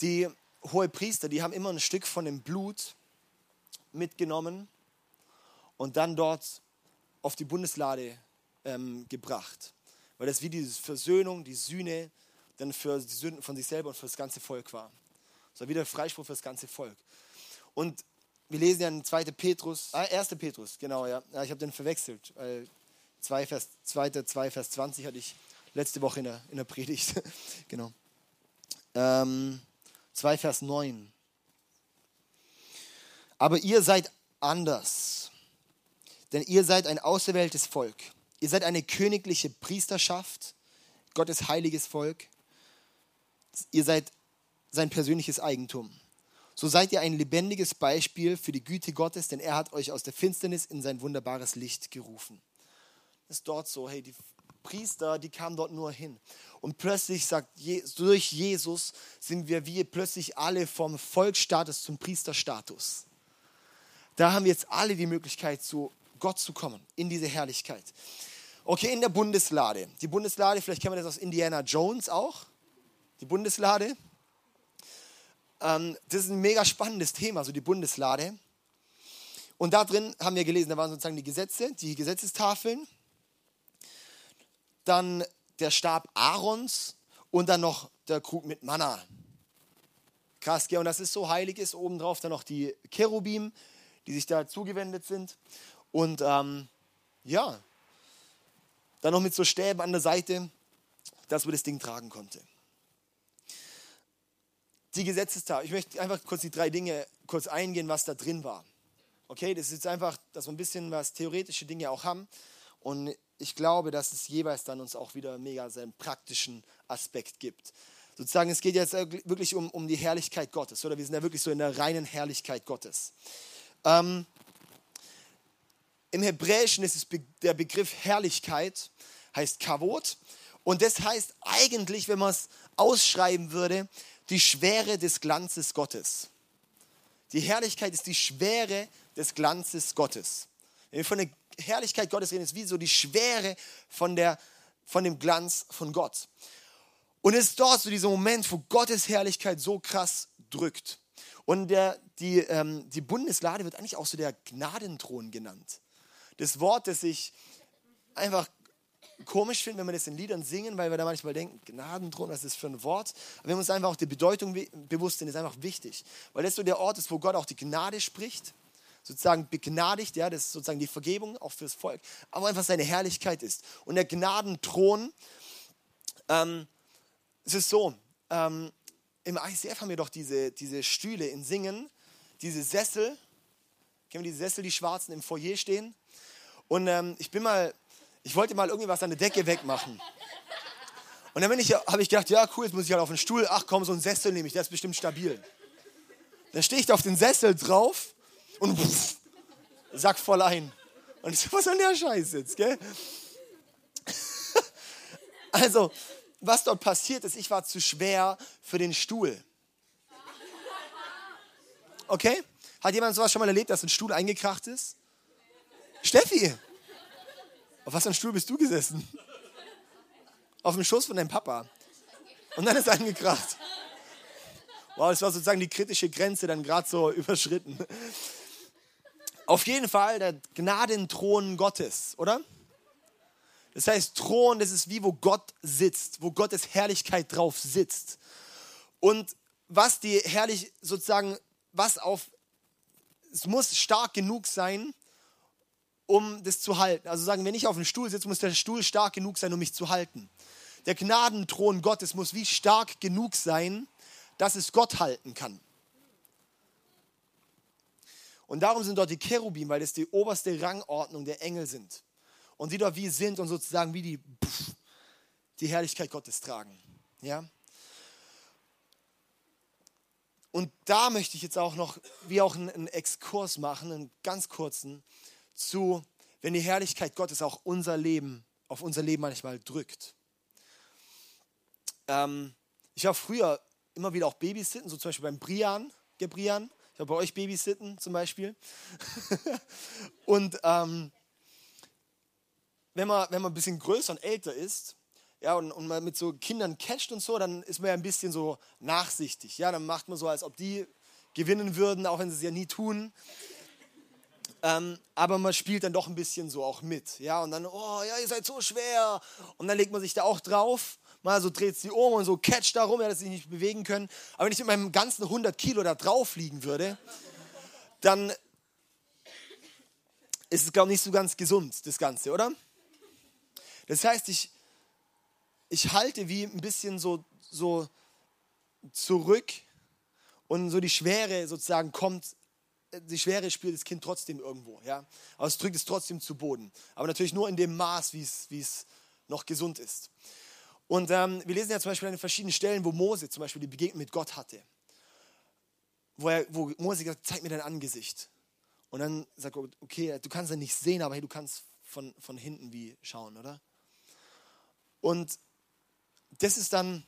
Die Hohepriester, die haben immer ein Stück von dem Blut mitgenommen und dann dort auf die Bundeslade ähm, gebracht. Weil das wie die Versöhnung, die Sühne dann für die Sünden von sich selber und für das ganze Volk war. Das war wieder Freispruch für das ganze Volk. Und wir lesen ja in 2. Petrus, ah, 1. Petrus, genau, ja. ja ich habe den verwechselt. Weil 2, Vers, 2. 2, Vers 20 hatte ich letzte Woche in der, in der Predigt. *laughs* genau. Ähm, 2, Vers 9. Aber ihr seid anders, denn ihr seid ein auserwähltes Volk. Ihr seid eine königliche Priesterschaft, Gottes heiliges Volk. Ihr seid sein persönliches Eigentum. So seid ihr ein lebendiges Beispiel für die Güte Gottes, denn er hat euch aus der Finsternis in sein wunderbares Licht gerufen. Das ist dort so, hey, die Priester, die kamen dort nur hin. Und plötzlich sagt, durch Jesus sind wir wie plötzlich alle vom Volksstatus zum Priesterstatus. Da haben wir jetzt alle die Möglichkeit, zu Gott zu kommen, in diese Herrlichkeit. Okay, in der Bundeslade. Die Bundeslade, vielleicht kennen wir das aus Indiana Jones auch. Die Bundeslade. Ähm, das ist ein mega spannendes Thema, so die Bundeslade. Und da drin haben wir gelesen, da waren sozusagen die Gesetze, die Gesetzestafeln dann der Stab Aarons und dann noch der Krug mit Manna. Krass, gell? Und das ist so heilig ist, obendrauf dann noch die Cherubim, die sich da zugewendet sind. Und ähm, ja, dann noch mit so Stäben an der Seite, dass man das Ding tragen konnte. Die Gesetzestafel. Ich möchte einfach kurz die drei Dinge kurz eingehen, was da drin war. Okay, das ist jetzt einfach, dass wir ein bisschen was theoretische Dinge auch haben. Und ich glaube, dass es jeweils dann uns auch wieder mega seinen praktischen Aspekt gibt. Sozusagen, es geht jetzt wirklich um, um die Herrlichkeit Gottes, oder? Wir sind ja wirklich so in der reinen Herrlichkeit Gottes. Ähm, Im Hebräischen ist es der Begriff Herrlichkeit, heißt Kavod. Und das heißt eigentlich, wenn man es ausschreiben würde, die Schwere des Glanzes Gottes. Die Herrlichkeit ist die Schwere des Glanzes Gottes. Wenn wir von der Herrlichkeit Gottes reden, ist wie so die Schwere von, der, von dem Glanz von Gott. Und es ist dort so dieser Moment, wo Gottes Herrlichkeit so krass drückt. Und der, die, ähm, die Bundeslade wird eigentlich auch so der Gnadenthron genannt. Das Wort, das ich einfach komisch finde, wenn wir das in Liedern singen, weil wir da manchmal denken, Gnadenthron, was ist das für ein Wort? Aber wir uns einfach auch die Bedeutung bewusst sind, ist einfach wichtig. Weil das so der Ort ist, wo Gott auch die Gnade spricht sozusagen begnadigt, ja, das ist sozusagen die Vergebung auch fürs Volk, aber einfach seine Herrlichkeit ist. Und der Gnadenthron, ähm, es ist so, ähm, im ICF haben wir doch diese, diese Stühle in Singen, diese Sessel, kennen wir diese Sessel, die schwarzen im Foyer stehen? Und ähm, ich bin mal, ich wollte mal irgendwie was an der Decke wegmachen. Und dann habe ich gedacht, ja cool, jetzt muss ich halt auf den Stuhl, ach komm, so ein Sessel nehme ich, der ist bestimmt stabil. Dann stehe ich da auf den Sessel drauf und pff, Sack voll ein. Und ich so, was soll der Scheiß jetzt, gell? *laughs* Also, was dort passiert ist, ich war zu schwer für den Stuhl. Okay? Hat jemand sowas schon mal erlebt, dass ein Stuhl eingekracht ist? Steffi! Auf was für einem Stuhl bist du gesessen? Auf dem Schoß von deinem Papa. Und dann ist er eingekracht. Wow, das war sozusagen die kritische Grenze dann gerade so *laughs* überschritten. Auf jeden Fall der Gnadenthron Gottes, oder? Das heißt, Thron, das ist wie wo Gott sitzt, wo Gottes Herrlichkeit drauf sitzt. Und was die herrlich sozusagen, was auf, es muss stark genug sein, um das zu halten. Also sagen, wenn ich auf dem Stuhl sitze, muss der Stuhl stark genug sein, um mich zu halten. Der Gnadenthron Gottes muss wie stark genug sein, dass es Gott halten kann. Und darum sind dort die Cherubim, weil es die oberste Rangordnung der Engel sind. Und die dort wie sind und sozusagen wie die, pff, die Herrlichkeit Gottes tragen. Ja? Und da möchte ich jetzt auch noch, wie auch einen, einen Exkurs machen, einen ganz kurzen, zu wenn die Herrlichkeit Gottes auch unser Leben, auf unser Leben manchmal drückt. Ähm, ich war früher immer wieder auch Babysitten, so zum Beispiel beim Brian, Gebrian. Ich war bei euch Babysitten zum Beispiel. *laughs* und ähm, wenn, man, wenn man ein bisschen größer und älter ist, ja, und, und man mit so Kindern catcht und so, dann ist man ja ein bisschen so nachsichtig. Ja, dann macht man so, als ob die gewinnen würden, auch wenn sie es ja nie tun. Ähm, aber man spielt dann doch ein bisschen so auch mit. Ja, und dann, oh ja, ihr seid so schwer. Und dann legt man sich da auch drauf. Mal so dreht sie um und so catcht da rum, ja, dass sie sich nicht bewegen können. Aber wenn ich mit meinem ganzen 100 Kilo da drauf liegen würde, dann ist es, glaube ich, nicht so ganz gesund, das Ganze, oder? Das heißt, ich, ich halte wie ein bisschen so, so zurück und so die Schwere sozusagen kommt die Schwere spürt das Kind trotzdem irgendwo. Ja? Aber es drückt es trotzdem zu Boden. Aber natürlich nur in dem Maß, wie es, noch gesund ist. Und ähm, wir lesen ja zum Beispiel an den verschiedenen Stellen, wo Mose zum Beispiel die Begegnung mit Gott hatte. Wo, er, wo Mose gesagt zeig mir dein Angesicht. Und dann sagt Gott, okay, du kannst ja nicht sehen, aber hey, du kannst von, von hinten wie schauen, oder? Und das ist dann,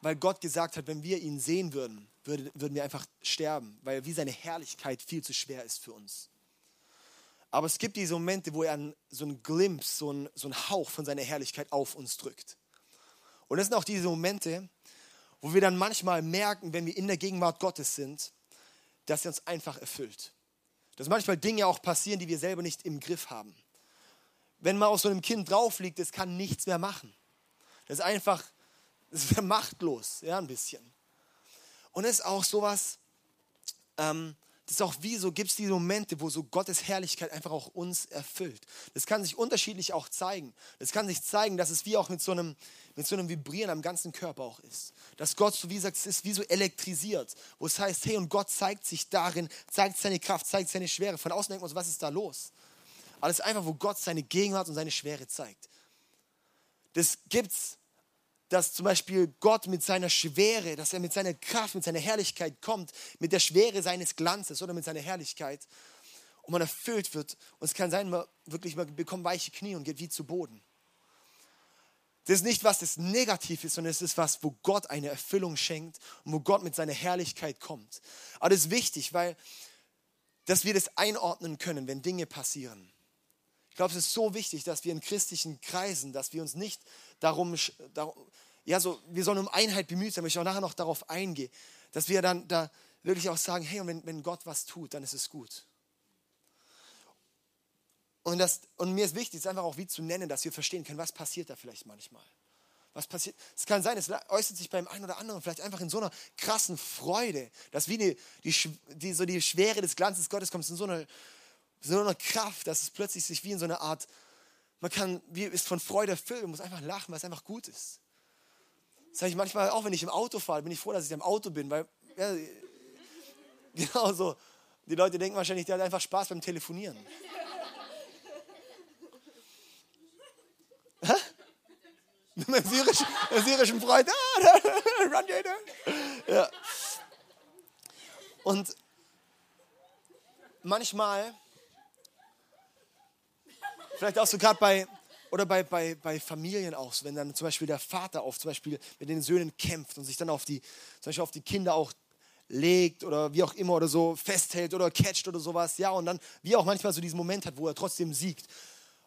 weil Gott gesagt hat, wenn wir ihn sehen würden, würden wir einfach sterben, weil wie seine Herrlichkeit viel zu schwer ist für uns. Aber es gibt diese Momente, wo er so einen Glimpse, so einen, so einen Hauch von seiner Herrlichkeit auf uns drückt. Und das sind auch diese Momente, wo wir dann manchmal merken, wenn wir in der Gegenwart Gottes sind, dass er uns einfach erfüllt. Dass manchmal Dinge auch passieren, die wir selber nicht im Griff haben. Wenn man auf so einem Kind drauf liegt, es kann nichts mehr machen. Das ist einfach, das ist *laughs* machtlos, ja, ein bisschen. Und es ist auch sowas, ähm, das ist auch wie so, gibt es diese Momente, wo so Gottes Herrlichkeit einfach auch uns erfüllt. Das kann sich unterschiedlich auch zeigen. Das kann sich zeigen, dass es wie auch mit so einem, mit so einem Vibrieren am ganzen Körper auch ist. Dass Gott, so wie gesagt, es ist wie so elektrisiert, wo es heißt, hey, und Gott zeigt sich darin, zeigt seine Kraft, zeigt seine Schwere. Von außen denkt man so, was ist da los? Alles einfach, wo Gott seine Gegenwart und seine Schwere zeigt. Das gibt's dass zum Beispiel Gott mit seiner Schwere, dass er mit seiner Kraft, mit seiner Herrlichkeit kommt, mit der Schwere seines Glanzes oder mit seiner Herrlichkeit und man erfüllt wird. Und es kann sein, man wirklich man bekommt weiche Knie und geht wie zu Boden. Das ist nicht, was das negativ ist, sondern es ist was, wo Gott eine Erfüllung schenkt und wo Gott mit seiner Herrlichkeit kommt. Aber das ist wichtig, weil dass wir das einordnen können, wenn Dinge passieren. Ich glaube, es ist so wichtig, dass wir in christlichen Kreisen, dass wir uns nicht darum, darum ja, so, wir sollen um Einheit bemüht sein, wenn ich auch nachher noch darauf eingehe, dass wir dann da wirklich auch sagen, hey, und wenn, wenn Gott was tut, dann ist es gut. Und, das, und mir ist wichtig, es einfach auch wie zu nennen, dass wir verstehen können, was passiert da vielleicht manchmal. Was passiert? Es kann sein, es äußert sich beim einen oder anderen vielleicht einfach in so einer krassen Freude, dass wie die, die, die, so die Schwere des Glanzes Gottes kommt, in so einer, so einer Kraft, dass es plötzlich sich wie in so eine Art man kann, wie ist von Freude erfüllt und muss einfach lachen, weil es einfach gut ist. Das sage ich manchmal, auch wenn ich im Auto fahre, bin ich froh, dass ich im Auto bin, weil, ja, *laughs* genau so. Die Leute denken wahrscheinlich, der hat einfach Spaß beim Telefonieren. Hä? Mit meinem syrischen, syrischen Freund. Ah, *laughs* run, ja. Und manchmal Vielleicht auch so gerade bei, oder bei, bei, bei Familien auch, wenn dann zum Beispiel der Vater auf zum Beispiel mit den Söhnen kämpft und sich dann auf die, zum Beispiel auf die Kinder auch legt oder wie auch immer oder so festhält oder catcht oder sowas. Ja, und dann wie auch manchmal so diesen Moment hat, wo er trotzdem siegt.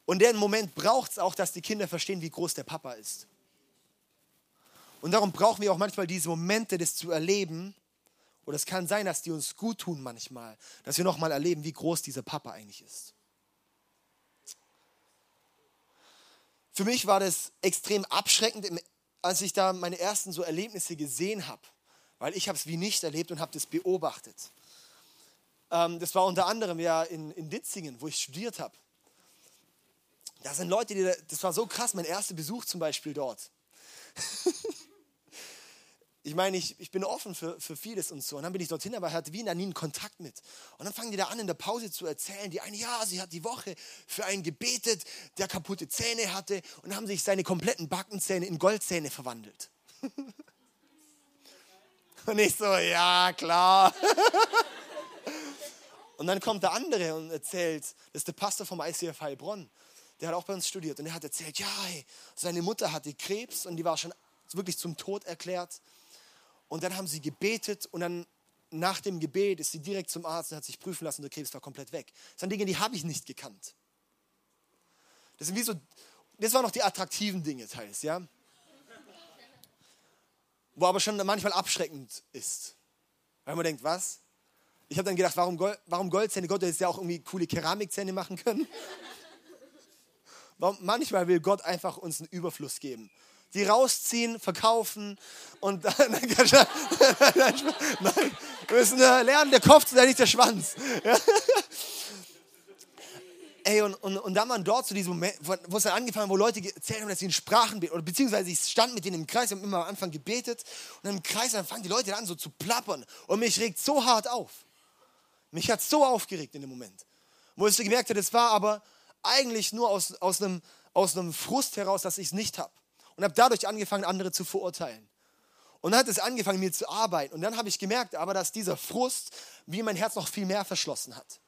Und den Moment braucht es auch, dass die Kinder verstehen, wie groß der Papa ist. Und darum brauchen wir auch manchmal diese Momente, das zu erleben. Oder es kann sein, dass die uns gut tun manchmal, dass wir nochmal erleben, wie groß dieser Papa eigentlich ist. Für mich war das extrem abschreckend, als ich da meine ersten so Erlebnisse gesehen habe, weil ich habe es wie nicht erlebt und habe das beobachtet. Ähm, das war unter anderem ja in, in Ditzingen, wo ich studiert habe. Da sind Leute, die, das war so krass, mein erster Besuch zum Beispiel dort. *laughs* ich meine, ich, ich bin offen für, für vieles und so. Und dann bin ich dorthin, aber hatte wie nie einen Kontakt mit. Und dann fangen die da an, in der Pause zu erzählen. Die eine, ja, sie hat die Woche für einen gebetet, der kaputte Zähne hatte. Und haben sich seine kompletten Backenzähne in Goldzähne verwandelt. *laughs* und ich so, ja, klar. *laughs* Und dann kommt der andere und erzählt, das ist der Pastor vom ICF Heilbronn, der hat auch bei uns studiert und der hat erzählt, ja, ey, seine Mutter hatte Krebs und die war schon wirklich zum Tod erklärt. Und dann haben sie gebetet und dann nach dem Gebet ist sie direkt zum Arzt und hat sich prüfen lassen und der Krebs war komplett weg. Das sind Dinge, die habe ich nicht gekannt. Das sind wie so, das waren noch die attraktiven Dinge teils, ja. Wo aber schon manchmal abschreckend ist. Weil man denkt, was? Ich habe dann gedacht, warum, Gold, warum Goldzähne? Gott hätte ja auch irgendwie coole Keramikzähne machen können. *laughs* Warum, manchmal will Gott einfach uns einen Überfluss geben. Die rausziehen, verkaufen und *laughs* dann. Nein, wir müssen lernen, der Kopf ist ja nicht der Schwanz. Ey, und, und, und dann waren dort zu diesem Moment, wo es dann angefangen wo Leute erzählt haben, dass sie in Sprachen beten, oder beziehungsweise ich stand mit denen im Kreis, haben immer am Anfang gebetet, und dann im Kreis, dann fangen die Leute an so zu plappern, und mich regt so hart auf. Mich hat so aufgeregt in dem Moment. Wo ich so gemerkt habe, das war aber eigentlich nur aus, aus, einem, aus einem Frust heraus, dass ich es nicht habe. Und habe dadurch angefangen, andere zu verurteilen. Und dann hat es angefangen, mir zu arbeiten. Und dann habe ich gemerkt, aber dass dieser Frust wie mein Herz noch viel mehr verschlossen hat.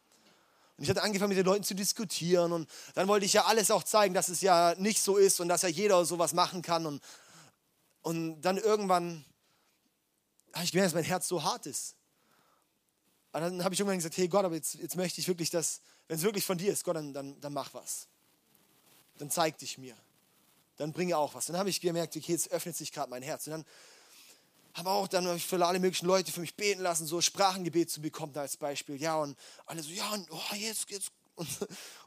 Und ich hatte angefangen, mit den Leuten zu diskutieren. Und dann wollte ich ja alles auch zeigen, dass es ja nicht so ist und dass ja jeder sowas machen kann. Und, und dann irgendwann habe ich gemerkt, dass mein Herz so hart ist. Und dann habe ich irgendwann gesagt, hey Gott, aber jetzt, jetzt möchte ich wirklich, dass, wenn es wirklich von dir ist, Gott, dann, dann, dann mach was. Dann zeig dich mir. Dann bringe auch was. Dann habe ich gemerkt, okay, jetzt öffnet sich gerade mein Herz. Und dann habe auch dann hab ich für alle möglichen Leute für mich beten lassen, so Sprachengebet zu bekommen als Beispiel. Ja, und alle so, ja, und oh, jetzt, jetzt. *laughs* Und,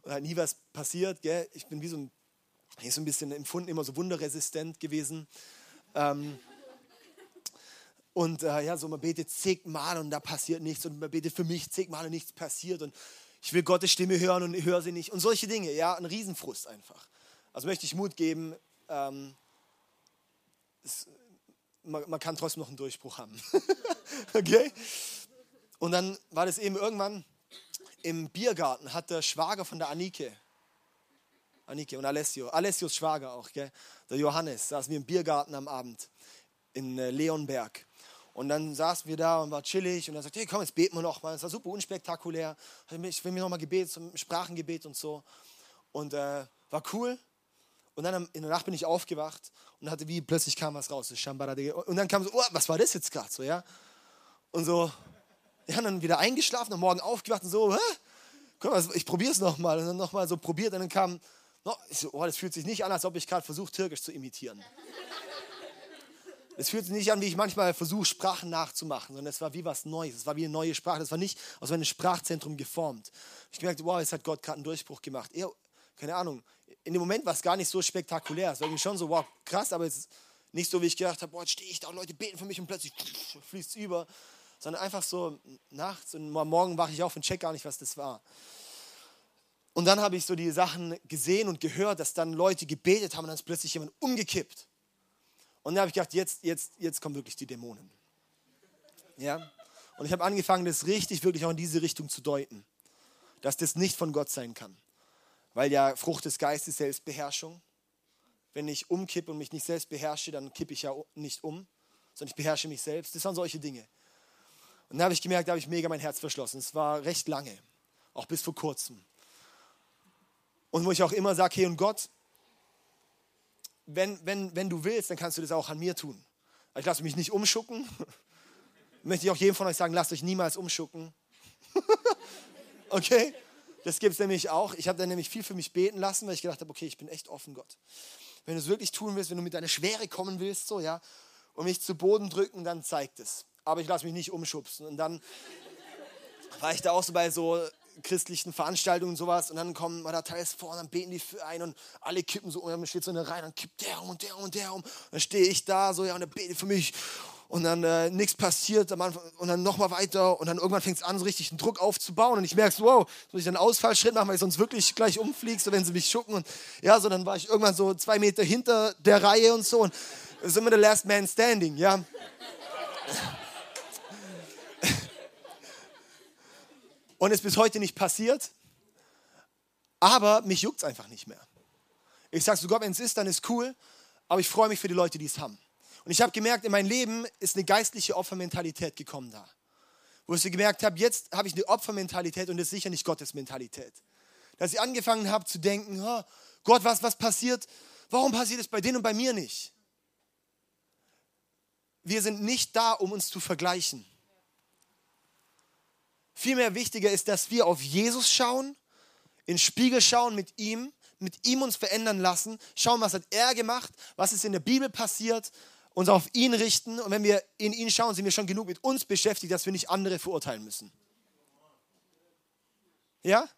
und hat nie was passiert. Gell? Ich bin wie so ein, so ein bisschen empfunden, immer so wunderresistent gewesen. Ähm, und äh, ja, so man betet zigmal und da passiert nichts und man betet für mich zigmal und nichts passiert und ich will Gottes Stimme hören und höre sie nicht und solche Dinge, ja, ein Riesenfrust einfach. Also möchte ich Mut geben, ähm, es, man, man, kann trotzdem noch einen Durchbruch haben. *laughs* okay? Und dann war das eben irgendwann im Biergarten, hat der Schwager von der Anike, Anike und Alessio, Alessios Schwager auch, gell? der Johannes, saßen wir im Biergarten am Abend in äh, Leonberg. Und dann saßen wir da und war chillig und dann sagte, hey, komm, jetzt beten wir noch mal. Es war super unspektakulär. Ich will mir noch mal Gebet, Sprachengebet und so. Und äh, war cool. Und dann in der Nacht bin ich aufgewacht und hatte wie plötzlich kam was raus. Und dann kam so, oh, was war das jetzt gerade so, ja? Und so, ja, und dann wieder eingeschlafen, am Morgen aufgewacht und so, hä? Guck mal, ich probiere es nochmal. Und dann nochmal so probiert und dann kam, no, so, oh, das fühlt sich nicht an, als ob ich gerade versuche, Türkisch zu imitieren. Es fühlt sich nicht an, wie ich manchmal versuche, Sprachen nachzumachen, sondern es war wie was Neues. Es war wie eine neue Sprache. Das war nicht aus meinem Sprachzentrum geformt. Ich gemerkt, wow, jetzt hat Gott gerade einen Durchbruch gemacht. Eher, keine Ahnung, in dem Moment war es gar nicht so spektakulär. Es war irgendwie schon so, wow, krass, aber ist nicht so, wie ich gedacht habe, boah, jetzt stehe ich da und Leute beten für mich und plötzlich *laughs* fließt es über. Sondern einfach so nachts und morgen wache ich auf und check gar nicht, was das war. Und dann habe ich so die Sachen gesehen und gehört, dass dann Leute gebetet haben und dann ist plötzlich jemand umgekippt. Und dann habe ich gedacht, jetzt, jetzt, jetzt kommen wirklich die Dämonen. Ja? Und ich habe angefangen, das richtig, wirklich auch in diese Richtung zu deuten. Dass das nicht von Gott sein kann. Weil ja Frucht des Geistes Selbstbeherrschung. Wenn ich umkippe und mich nicht selbst beherrsche, dann kippe ich ja nicht um, sondern ich beherrsche mich selbst. Das waren solche Dinge. Und dann habe ich gemerkt, da habe ich mega mein Herz verschlossen. Es war recht lange, auch bis vor kurzem. Und wo ich auch immer sage, hey und Gott, wenn, wenn, wenn du willst, dann kannst du das auch an mir tun. Ich lasse mich nicht umschucken. *laughs* Möchte ich auch jedem von euch sagen, lasst euch niemals umschucken. *laughs* okay? Das gibt es nämlich auch. Ich habe dann nämlich viel für mich beten lassen, weil ich gedacht habe, okay, ich bin echt offen, Gott. Wenn du es wirklich tun willst, wenn du mit deiner Schwere kommen willst, so, ja, und mich zu Boden drücken, dann zeigt es. Aber ich lasse mich nicht umschubsen. Und dann *laughs* war ich da auch so bei so christlichen Veranstaltungen und sowas und dann kommen wir da teils vor und dann beten die für einen und alle kippen so und dann steht so eine Reihe, dann kippt der um und der um und der um. Und dann stehe ich da so ja und der betet für mich und dann äh, nichts passiert und dann nochmal weiter und dann irgendwann fängt es an, so richtig einen Druck aufzubauen und ich merke wow, muss ich einen Ausfallschritt machen, weil ich sonst wirklich gleich umfliege, so wenn sie mich schucken und ja, so dann war ich irgendwann so zwei Meter hinter der Reihe und so und ist immer der Last Man Standing, ja. Und ist bis heute nicht passiert, aber mich juckt es einfach nicht mehr. Ich sage so, Gott, wenn es ist, dann ist cool, aber ich freue mich für die Leute, die es haben. Und ich habe gemerkt, in meinem Leben ist eine geistliche Opfermentalität gekommen da. wo ich gemerkt habe, jetzt habe ich eine Opfermentalität und das ist sicher nicht Gottes Mentalität. Dass ich angefangen habe zu denken, oh, Gott, was, was passiert? Warum passiert es bei denen und bei mir nicht? Wir sind nicht da, um uns zu vergleichen. Vielmehr wichtiger ist, dass wir auf Jesus schauen, in den Spiegel schauen mit ihm, mit ihm uns verändern lassen, schauen, was hat er gemacht, was ist in der Bibel passiert, uns auf ihn richten und wenn wir in ihn schauen, sind wir schon genug mit uns beschäftigt, dass wir nicht andere verurteilen müssen. Ja?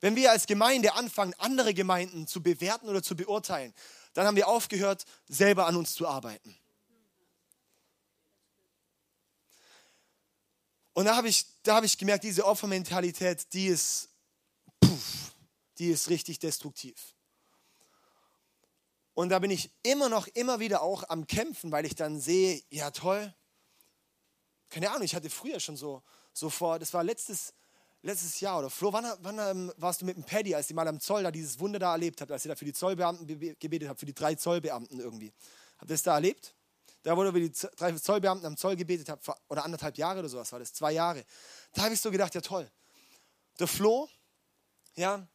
Wenn wir als Gemeinde anfangen, andere Gemeinden zu bewerten oder zu beurteilen, dann haben wir aufgehört, selber an uns zu arbeiten. Und da habe ich, hab ich gemerkt, diese Opfermentalität, die ist, puff, die ist richtig destruktiv. Und da bin ich immer noch, immer wieder auch am Kämpfen, weil ich dann sehe, ja toll, keine Ahnung, ich hatte früher schon so, so vor, das war letztes, letztes Jahr oder Flo, wann, wann ähm, warst du mit dem Paddy, als ihr mal am Zoll da dieses Wunder da erlebt habt, als ihr da für die Zollbeamten gebetet habt, für die drei Zollbeamten irgendwie? Habt ihr das da erlebt? Da, wo ihr die drei Zollbeamten am Zoll gebetet habt, oder anderthalb Jahre oder sowas war das, zwei Jahre. Da habe ich so gedacht, ja toll. Der Flo, ja,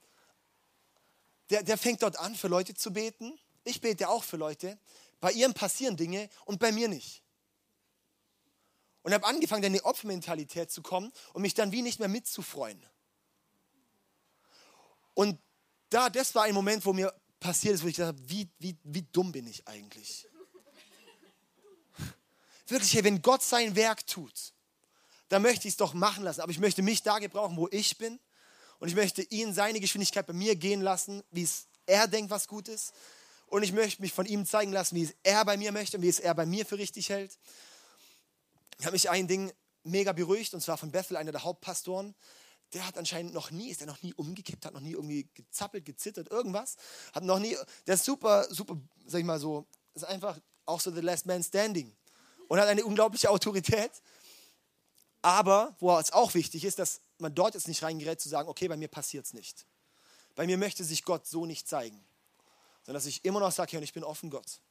der, der fängt dort an, für Leute zu beten. Ich bete auch für Leute. Bei ihrem passieren Dinge und bei mir nicht und habe angefangen, in die Opfermentalität zu kommen und mich dann wie nicht mehr mitzufreuen. Und da, das war ein Moment, wo mir passiert ist, wo ich dachte, wie, wie, wie dumm bin ich eigentlich? Wirklich, wenn Gott sein Werk tut, dann möchte ich es doch machen lassen. Aber ich möchte mich da gebrauchen, wo ich bin. Und ich möchte ihn seine Geschwindigkeit bei mir gehen lassen, wie es er denkt, was gut ist. Und ich möchte mich von ihm zeigen lassen, wie es er bei mir möchte und wie es er bei mir für richtig hält hat mich ein Ding mega beruhigt und zwar von Bethel, einer der Hauptpastoren. Der hat anscheinend noch nie, ist er noch nie umgekippt, hat noch nie irgendwie gezappelt, gezittert, irgendwas. Hat noch nie, der ist super, super, sag ich mal so, ist einfach auch so the last man standing und hat eine unglaubliche Autorität. Aber, wo es auch wichtig ist, dass man dort jetzt nicht reingerät zu sagen, okay, bei mir passiert es nicht. Bei mir möchte sich Gott so nicht zeigen. Sondern dass ich immer noch sage, ich bin offen, Gott.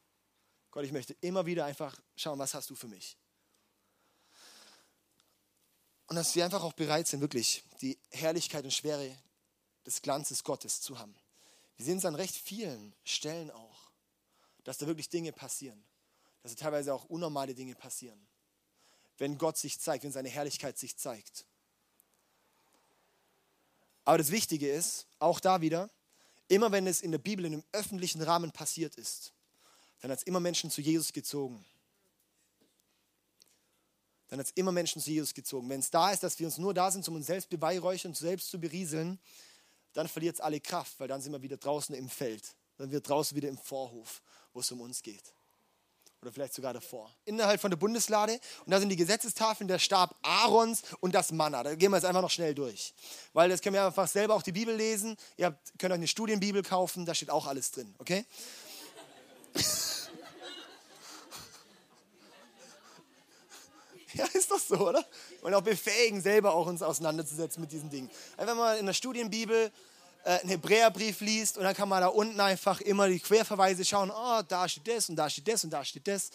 Gott, ich möchte immer wieder einfach schauen, was hast du für mich. Und dass wir einfach auch bereit sind, wirklich die Herrlichkeit und Schwere des Glanzes Gottes zu haben. Wir sehen es an recht vielen Stellen auch, dass da wirklich Dinge passieren. Dass da teilweise auch unnormale Dinge passieren. Wenn Gott sich zeigt, wenn seine Herrlichkeit sich zeigt. Aber das Wichtige ist, auch da wieder, immer wenn es in der Bibel in einem öffentlichen Rahmen passiert ist, dann hat es immer Menschen zu Jesus gezogen dann hat es immer Menschen zu Jesus gezogen. Wenn es da ist, dass wir uns nur da sind, um uns selbst beweihräuchern, selbst zu berieseln, dann verliert es alle Kraft, weil dann sind wir wieder draußen im Feld. Dann wird draußen wieder im Vorhof, wo es um uns geht. Oder vielleicht sogar davor. Innerhalb von der Bundeslade. Und da sind die Gesetzestafeln, der Stab Aarons und das Manna. Da gehen wir jetzt einfach noch schnell durch. Weil das können wir einfach selber auch die Bibel lesen. Ihr habt, könnt euch eine Studienbibel kaufen, da steht auch alles drin. Okay? *laughs* Ja, ist doch so, oder? Und auch befähigen, selber auch uns auseinanderzusetzen mit diesen Dingen. Wenn man in der Studienbibel einen Hebräerbrief liest und dann kann man da unten einfach immer die Querverweise schauen, oh, da steht das und da steht das und da steht das.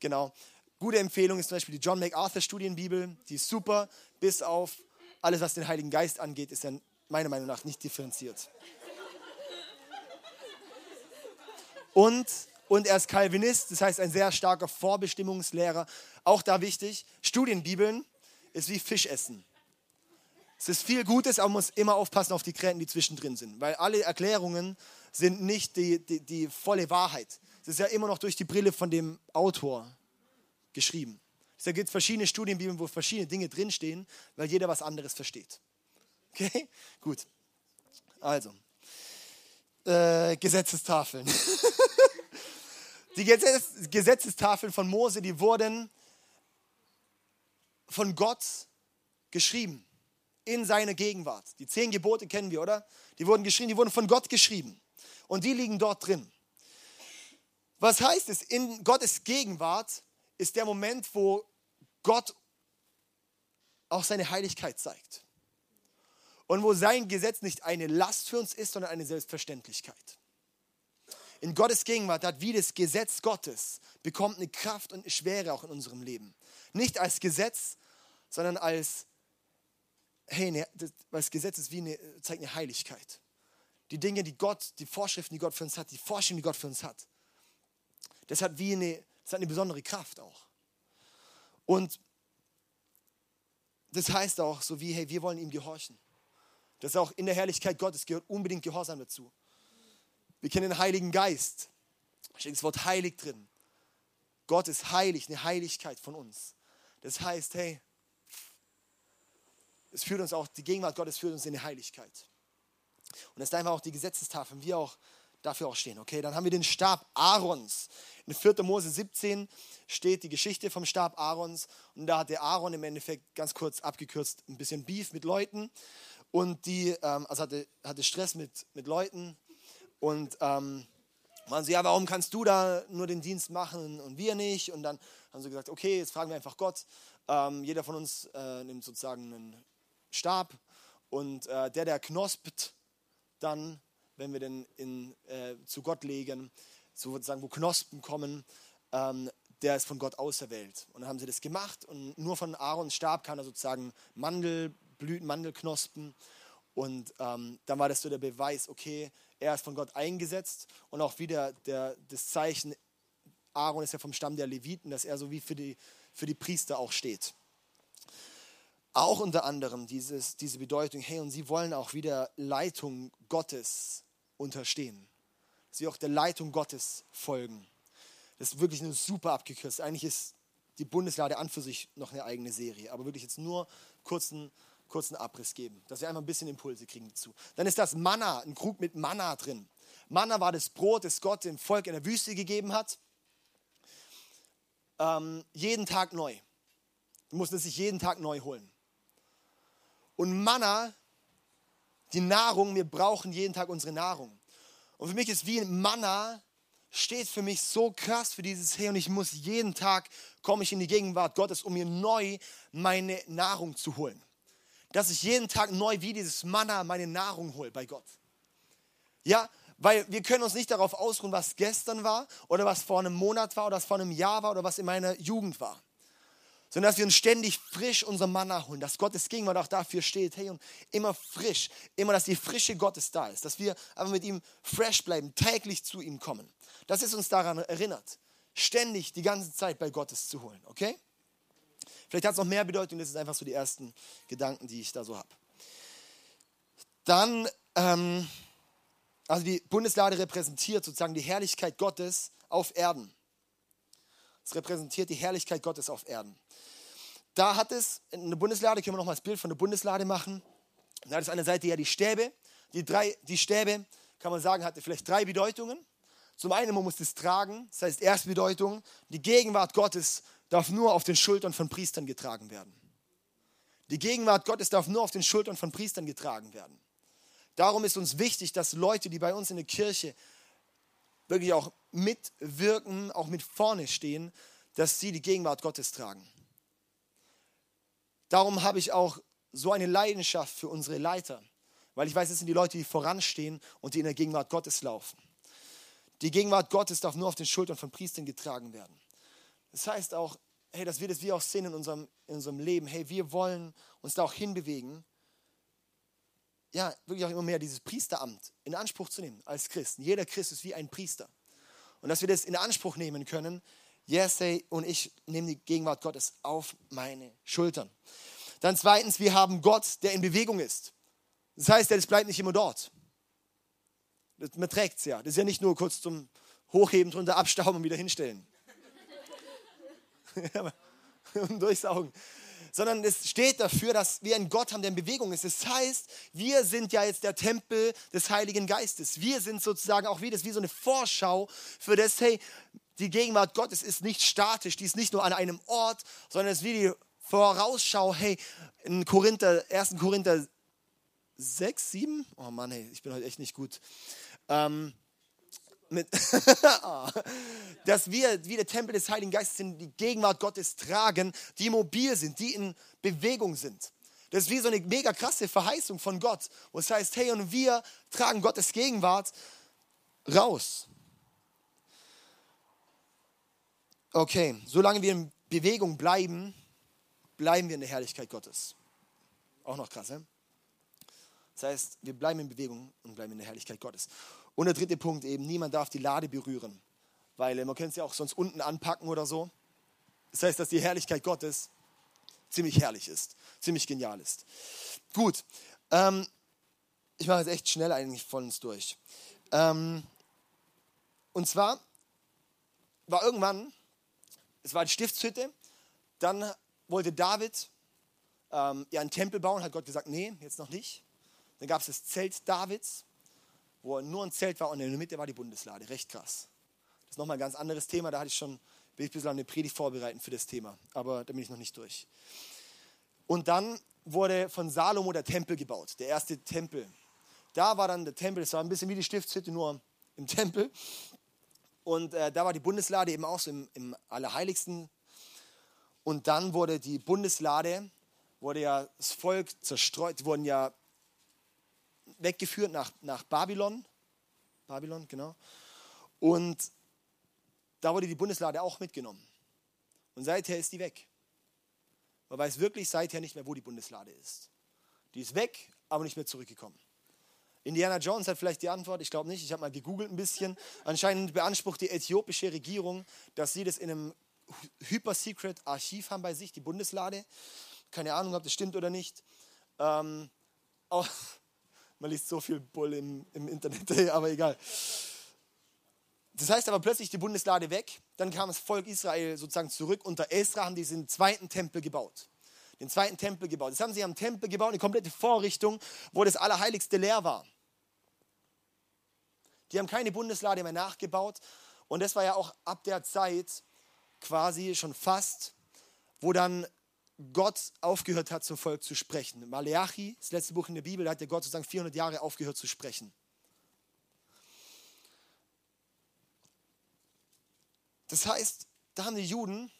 Genau. Gute Empfehlung ist zum Beispiel die John MacArthur Studienbibel, die ist super, bis auf alles, was den Heiligen Geist angeht, ist dann meiner Meinung nach nicht differenziert. Und und er ist Calvinist, das heißt ein sehr starker Vorbestimmungslehrer. Auch da wichtig, Studienbibeln ist wie Fischessen. Es ist viel Gutes, aber man muss immer aufpassen auf die Gräten, die zwischendrin sind, weil alle Erklärungen sind nicht die, die, die volle Wahrheit. Es ist ja immer noch durch die Brille von dem Autor geschrieben. Es gibt verschiedene Studienbibeln, wo verschiedene Dinge drinstehen, weil jeder was anderes versteht. Okay? *laughs* Gut. Also, äh, Gesetzestafeln. *laughs* Die Gesetzestafeln von Mose, die wurden von Gott geschrieben in seiner Gegenwart. Die zehn Gebote kennen wir, oder? Die wurden geschrieben, die wurden von Gott geschrieben. Und die liegen dort drin. Was heißt es? In Gottes Gegenwart ist der Moment, wo Gott auch seine Heiligkeit zeigt. Und wo sein Gesetz nicht eine Last für uns ist, sondern eine Selbstverständlichkeit in Gottes Gegenwart hat, wie das Gesetz Gottes, bekommt eine Kraft und eine Schwere auch in unserem Leben. Nicht als Gesetz, sondern als, hey, ne, das, Gesetz ist wie eine, zeigt eine Heiligkeit. Die Dinge, die Gott, die Vorschriften, die Gott für uns hat, die Vorstellungen, die Gott für uns hat. Das hat wie eine, das hat eine besondere Kraft auch. Und das heißt auch so wie, hey, wir wollen ihm gehorchen. Das ist auch in der Herrlichkeit Gottes gehört unbedingt Gehorsam dazu. Wir kennen den Heiligen Geist. Da steht das Wort heilig drin. Gott ist heilig, eine Heiligkeit von uns. Das heißt, hey, es führt uns auch, die Gegenwart Gottes führt uns in die Heiligkeit. Und das ist einfach auch die Gesetzestafeln, wir auch dafür auch stehen. Okay, dann haben wir den Stab Aarons. In 4. Mose 17 steht die Geschichte vom Stab Aarons und da hat der Aaron im Endeffekt ganz kurz abgekürzt ein bisschen Beef mit Leuten und die, ähm, also hatte, hatte Stress mit, mit Leuten und ähm, waren sie, ja, warum kannst du da nur den Dienst machen und wir nicht? Und dann haben sie gesagt, okay, jetzt fragen wir einfach Gott. Ähm, jeder von uns äh, nimmt sozusagen einen Stab und äh, der, der knospt, dann, wenn wir den in, äh, zu Gott legen, sozusagen, wo Knospen kommen, ähm, der ist von Gott auserwählt. Und dann haben sie das gemacht und nur von Aarons Stab kann er sozusagen Mandelblüten, Mandelknospen. Und ähm, dann war das so der Beweis, okay, er ist von Gott eingesetzt und auch wieder der, das Zeichen, Aaron ist ja vom Stamm der Leviten, dass er so wie für die, für die Priester auch steht. Auch unter anderem dieses, diese Bedeutung, hey, und sie wollen auch wieder Leitung Gottes unterstehen. Sie auch der Leitung Gottes folgen. Das ist wirklich nur super abgekürzt. Eigentlich ist die Bundeslade an für sich noch eine eigene Serie, aber wirklich jetzt nur kurzen, kurzen Abriss geben, dass wir einfach ein bisschen Impulse kriegen dazu. Dann ist das Manna, ein Krug mit Manna drin. Manna war das Brot, das Gott dem Volk in der Wüste gegeben hat. Ähm, jeden Tag neu. Du musst es sich jeden Tag neu holen. Und Manna, die Nahrung, wir brauchen jeden Tag unsere Nahrung. Und für mich ist wie Manna, steht für mich so krass für dieses Hey und ich muss jeden Tag, komme ich in die Gegenwart Gottes, um mir neu meine Nahrung zu holen. Dass ich jeden Tag neu wie dieses Manna meine Nahrung hole bei Gott. Ja, weil wir können uns nicht darauf ausruhen, was gestern war oder was vor einem Monat war oder was vor einem Jahr war oder was in meiner Jugend war sondern dass wir uns ständig frisch unser Manna holen, dass Gottes Gegenwart auch dafür steht, hey, und immer frisch, immer, dass die Frische Gottes da ist, dass wir einfach mit ihm fresh bleiben, täglich zu ihm kommen. Das ist uns daran erinnert, ständig die ganze Zeit bei Gottes zu holen, okay? Vielleicht hat es noch mehr Bedeutung, das sind einfach so die ersten Gedanken, die ich da so habe. Dann, ähm, also die Bundeslade repräsentiert sozusagen die Herrlichkeit Gottes auf Erden. Es repräsentiert die Herrlichkeit Gottes auf Erden. Da hat es eine Bundeslade, können wir noch mal das Bild von der Bundeslade machen. Da hat es an der Seite ja die Stäbe. Die, drei, die Stäbe, kann man sagen, hatte vielleicht drei Bedeutungen. Zum einen, man muss es tragen. Das heißt, erste Bedeutung, die Gegenwart Gottes darf nur auf den Schultern von Priestern getragen werden. Die Gegenwart Gottes darf nur auf den Schultern von Priestern getragen werden. Darum ist uns wichtig, dass Leute, die bei uns in der Kirche wirklich auch mitwirken, auch mit vorne stehen, dass sie die Gegenwart Gottes tragen. Darum habe ich auch so eine Leidenschaft für unsere Leiter, weil ich weiß, es sind die Leute, die voranstehen und die in der Gegenwart Gottes laufen. Die Gegenwart Gottes darf nur auf den Schultern von Priestern getragen werden. Das heißt auch, hey, dass wir das wir auch sehen in unserem, in unserem Leben. Hey, wir wollen uns da auch hinbewegen, ja, wirklich auch immer mehr dieses Priesteramt in Anspruch zu nehmen als Christen. Jeder Christ ist wie ein Priester. Und dass wir das in Anspruch nehmen können, Jesse und ich nehmen die Gegenwart Gottes auf meine Schultern. Dann zweitens, wir haben Gott, der in Bewegung ist. Das heißt, das bleibt nicht immer dort. Man trägt es ja. Das ist ja nicht nur kurz zum Hochheben, drunter abstauben und wieder hinstellen. *laughs* und *laughs* durchsaugen. Sondern es steht dafür, dass wir einen Gott haben, der in Bewegung ist. Das heißt, wir sind ja jetzt der Tempel des Heiligen Geistes. Wir sind sozusagen auch wie das, wie so eine Vorschau für das, hey, die Gegenwart Gottes ist nicht statisch, die ist nicht nur an einem Ort, sondern es ist wie die Vorausschau, hey, in Korinther, 1. Korinther 6, 7, oh Mann, hey, ich bin heute echt nicht gut. Ähm, mit *laughs* dass wir wie der Tempel des Heiligen Geistes sind, die Gegenwart Gottes tragen, die mobil sind, die in Bewegung sind. Das ist wie so eine mega krasse Verheißung von Gott, wo es heißt, hey, und wir tragen Gottes Gegenwart raus. Okay, solange wir in Bewegung bleiben, bleiben wir in der Herrlichkeit Gottes. Auch noch krass, ne? Das heißt, wir bleiben in Bewegung und bleiben in der Herrlichkeit Gottes. Und der dritte Punkt eben, niemand darf die Lade berühren, weil äh, man könnte ja auch sonst unten anpacken oder so. Das heißt, dass die Herrlichkeit Gottes ziemlich herrlich ist, ziemlich genial ist. Gut, ähm, ich mache jetzt echt schnell eigentlich von uns durch. Ähm, und zwar war irgendwann, es war die Stiftshütte, dann wollte David ähm, ja einen Tempel bauen, hat Gott gesagt, nee, jetzt noch nicht. Dann gab es das Zelt Davids, wo nur ein Zelt war und in der Mitte war die Bundeslade. Recht krass. Das ist nochmal ein ganz anderes Thema, da hatte ich schon, bin ich ein bisschen eine Predigt vorbereiten für das Thema, aber da bin ich noch nicht durch. Und dann wurde von Salomo der Tempel gebaut, der erste Tempel. Da war dann der Tempel, das war ein bisschen wie die Stiftshütte, nur im Tempel. Und äh, da war die Bundeslade eben auch so im, im Allerheiligsten. Und dann wurde die Bundeslade, wurde ja das Volk zerstreut, wurden ja weggeführt nach, nach Babylon. Babylon, genau. Und da wurde die Bundeslade auch mitgenommen. Und seither ist die weg. Man weiß wirklich seither nicht mehr, wo die Bundeslade ist. Die ist weg, aber nicht mehr zurückgekommen. Indiana Jones hat vielleicht die Antwort, ich glaube nicht, ich habe mal gegoogelt ein bisschen. Anscheinend beansprucht die äthiopische Regierung, dass sie das in einem hyper-secret Archiv haben bei sich, die Bundeslade. Keine Ahnung, ob das stimmt oder nicht. Ähm, auch, man liest so viel Bull im, im Internet, *laughs* aber egal. Das heißt aber plötzlich die Bundeslade weg. Dann kam das Volk Israel sozusagen zurück. Unter Esra haben die den zweiten Tempel gebaut. Den zweiten Tempel gebaut. Das haben sie am Tempel gebaut, eine komplette Vorrichtung, wo das Allerheiligste leer war. Die haben keine Bundeslade mehr nachgebaut. Und das war ja auch ab der Zeit quasi schon fast, wo dann Gott aufgehört hat, zum Volk zu sprechen. Maleachi, das letzte Buch in der Bibel, da hat der Gott sozusagen 400 Jahre aufgehört zu sprechen. Das heißt, da haben die Juden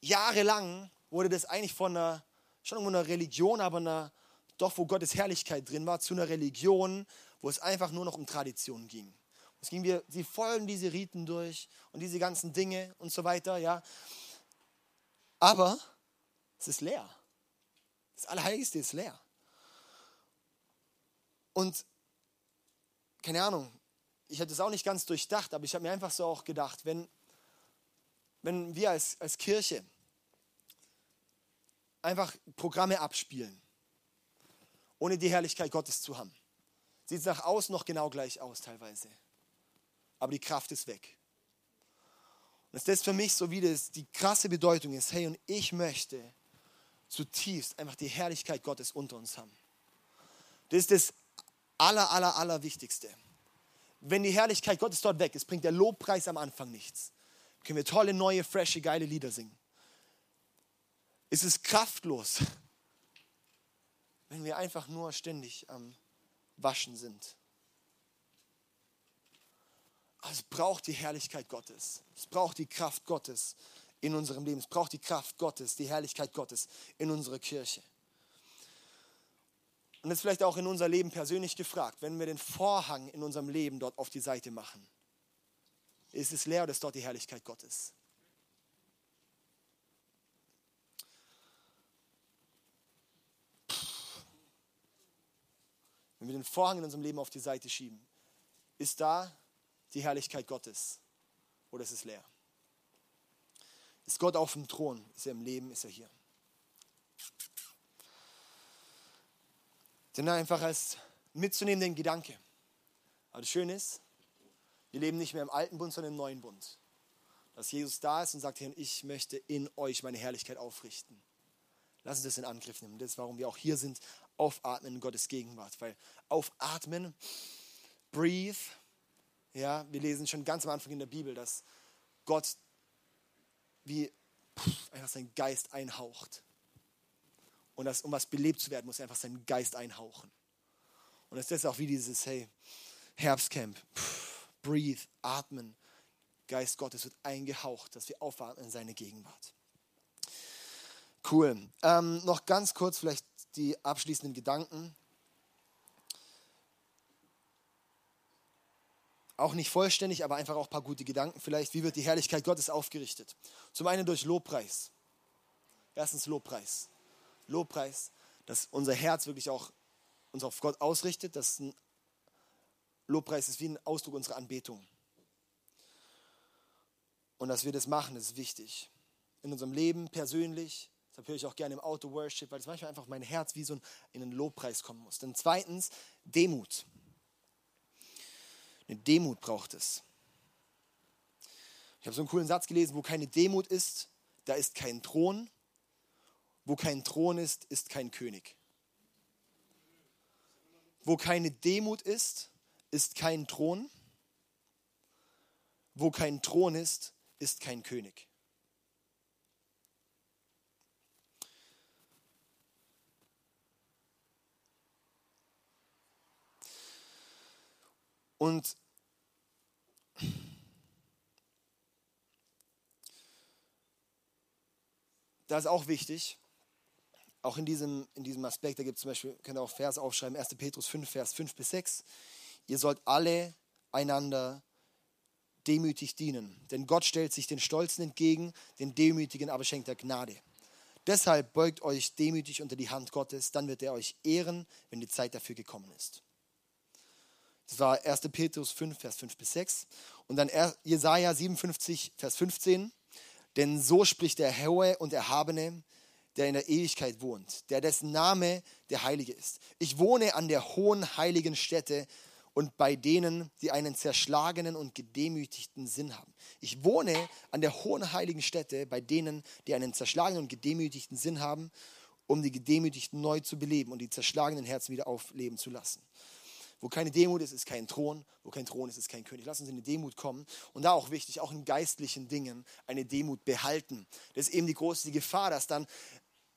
jahrelang wurde das eigentlich von einer, schon einer Religion, aber einer, doch wo Gottes Herrlichkeit drin war, zu einer Religion, wo es einfach nur noch um Tradition ging. Es ging wir, sie folgen diese Riten durch und diese ganzen Dinge und so weiter, ja. Aber es ist leer. Das Allerheiligste ist leer. Und keine Ahnung, ich hatte es auch nicht ganz durchdacht, aber ich habe mir einfach so auch gedacht, wenn, wenn wir als, als Kirche einfach Programme abspielen, ohne die Herrlichkeit Gottes zu haben, sieht es nach außen noch genau gleich aus teilweise. Aber die Kraft ist weg. Und das ist für mich so wie das die krasse Bedeutung ist, hey, und ich möchte zutiefst einfach die Herrlichkeit Gottes unter uns haben. Das ist das aller, aller, aller Wichtigste. Wenn die Herrlichkeit Gottes dort weg ist, bringt der Lobpreis am Anfang nichts. Können wir tolle, neue, frische, geile Lieder singen. Es ist kraftlos, wenn wir einfach nur ständig am Waschen sind. Es braucht die Herrlichkeit Gottes. Es braucht die Kraft Gottes in unserem Leben. Es braucht die Kraft Gottes, die Herrlichkeit Gottes in unserer Kirche. Und das ist vielleicht auch in unser Leben persönlich gefragt, wenn wir den Vorhang in unserem Leben dort auf die Seite machen. Ist es leer oder ist dort die Herrlichkeit Gottes? Wenn wir den Vorhang in unserem Leben auf die Seite schieben, ist da die Herrlichkeit Gottes oder ist es leer? Ist Gott auf dem Thron? Ist er im Leben? Ist er hier? Denn einfach als mitzunehmenden Gedanke. Aber das Schöne ist, wir leben nicht mehr im alten Bund, sondern im neuen Bund. Dass Jesus da ist und sagt, Herr, ich möchte in euch meine Herrlichkeit aufrichten. Lass uns das in Angriff nehmen. Das ist, warum wir auch hier sind, aufatmen in Gottes Gegenwart. Weil aufatmen, breathe, ja, wir lesen schon ganz am Anfang in der Bibel, dass Gott wie einfach seinen Geist einhaucht. Und das, um was belebt zu werden, muss er einfach seinen Geist einhauchen. Und das ist auch wie dieses, hey, Herbstcamp, breathe, atmen. Geist Gottes wird eingehaucht, dass wir aufatmen in seine Gegenwart. Cool. Ähm, noch ganz kurz vielleicht die abschließenden Gedanken. Auch nicht vollständig, aber einfach auch ein paar gute Gedanken vielleicht. Wie wird die Herrlichkeit Gottes aufgerichtet? Zum einen durch Lobpreis. Erstens Lobpreis. Lobpreis, dass unser Herz wirklich auch uns auf Gott ausrichtet, ein Lobpreis ist wie ein Ausdruck unserer Anbetung. Und dass wir das machen, das ist wichtig. In unserem Leben persönlich, deshalb höre ich auch gerne im Auto Worship, weil es manchmal einfach mein Herz wie so in einen Lobpreis kommen muss. Dann zweitens Demut. Eine Demut braucht es. Ich habe so einen coolen Satz gelesen, wo keine Demut ist, da ist kein Thron. Wo kein Thron ist, ist kein König. Wo keine Demut ist, ist kein Thron. Wo kein Thron ist, ist kein König. Und da ist auch wichtig, auch in diesem, in diesem Aspekt, da gibt es zum Beispiel, könnt ihr auch Vers aufschreiben, 1. Petrus 5, Vers 5 bis 6. Ihr sollt alle einander demütig dienen, denn Gott stellt sich den Stolzen entgegen, den Demütigen aber schenkt er Gnade. Deshalb beugt euch demütig unter die Hand Gottes, dann wird er euch ehren, wenn die Zeit dafür gekommen ist. Das war 1. Petrus 5, Vers 5 bis 6. Und dann Jesaja 57, Vers 15. Denn so spricht der Hohe und Erhabene, der in der Ewigkeit wohnt, der dessen Name der Heilige ist. Ich wohne an der hohen heiligen Stätte und bei denen, die einen zerschlagenen und gedemütigten Sinn haben. Ich wohne an der hohen heiligen Stätte bei denen, die einen zerschlagenen und gedemütigten Sinn haben, um die Gedemütigten neu zu beleben und die zerschlagenen Herzen wieder aufleben zu lassen. Wo keine Demut ist, ist kein Thron. Wo kein Thron ist, ist kein König. Lass uns in die Demut kommen. Und da auch wichtig, auch in geistlichen Dingen eine Demut behalten. Das ist eben die große Gefahr, dass dann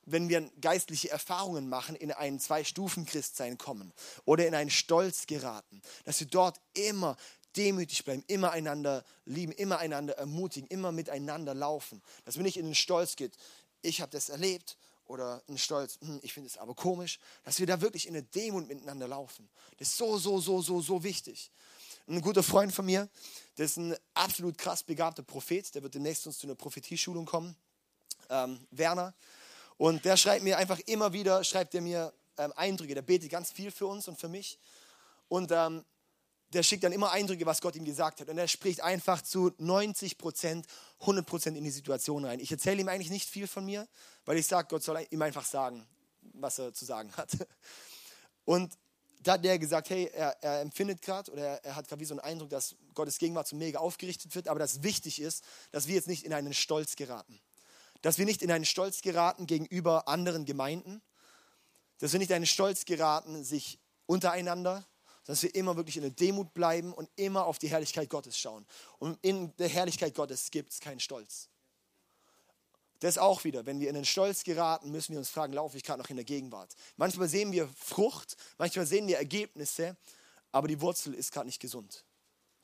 wenn wir geistliche Erfahrungen machen, in ein Zwei-Stufen-Christsein kommen oder in einen Stolz geraten, dass wir dort immer demütig bleiben, immer einander lieben, immer einander ermutigen, immer miteinander laufen. Dass wir nicht in den Stolz geht, ich habe das erlebt oder ein Stolz, hm, ich finde es aber komisch, dass wir da wirklich in der Demut miteinander laufen. Das ist so, so, so, so, so wichtig. Ein guter Freund von mir, der ist ein absolut krass begabter Prophet, der wird demnächst uns zu einer Prophetieschulung kommen, ähm, Werner. Und der schreibt mir einfach immer wieder, schreibt er mir ähm, Eindrücke. Der betet ganz viel für uns und für mich. Und ähm, der schickt dann immer Eindrücke, was Gott ihm gesagt hat. Und er spricht einfach zu 90 Prozent, 100 Prozent in die Situation rein. Ich erzähle ihm eigentlich nicht viel von mir, weil ich sage, Gott soll ihm einfach sagen, was er zu sagen hat. Und da hat der gesagt, hey, er, er empfindet gerade oder er, er hat gerade wie so einen Eindruck, dass Gottes Gegenwart so mega aufgerichtet wird, aber dass wichtig ist, dass wir jetzt nicht in einen Stolz geraten dass wir nicht in einen Stolz geraten gegenüber anderen Gemeinden, dass wir nicht in einen Stolz geraten, sich untereinander, dass wir immer wirklich in der Demut bleiben und immer auf die Herrlichkeit Gottes schauen. Und in der Herrlichkeit Gottes gibt es keinen Stolz. Das auch wieder, wenn wir in den Stolz geraten, müssen wir uns fragen, laufe ich gerade noch in der Gegenwart? Manchmal sehen wir Frucht, manchmal sehen wir Ergebnisse, aber die Wurzel ist gerade nicht gesund.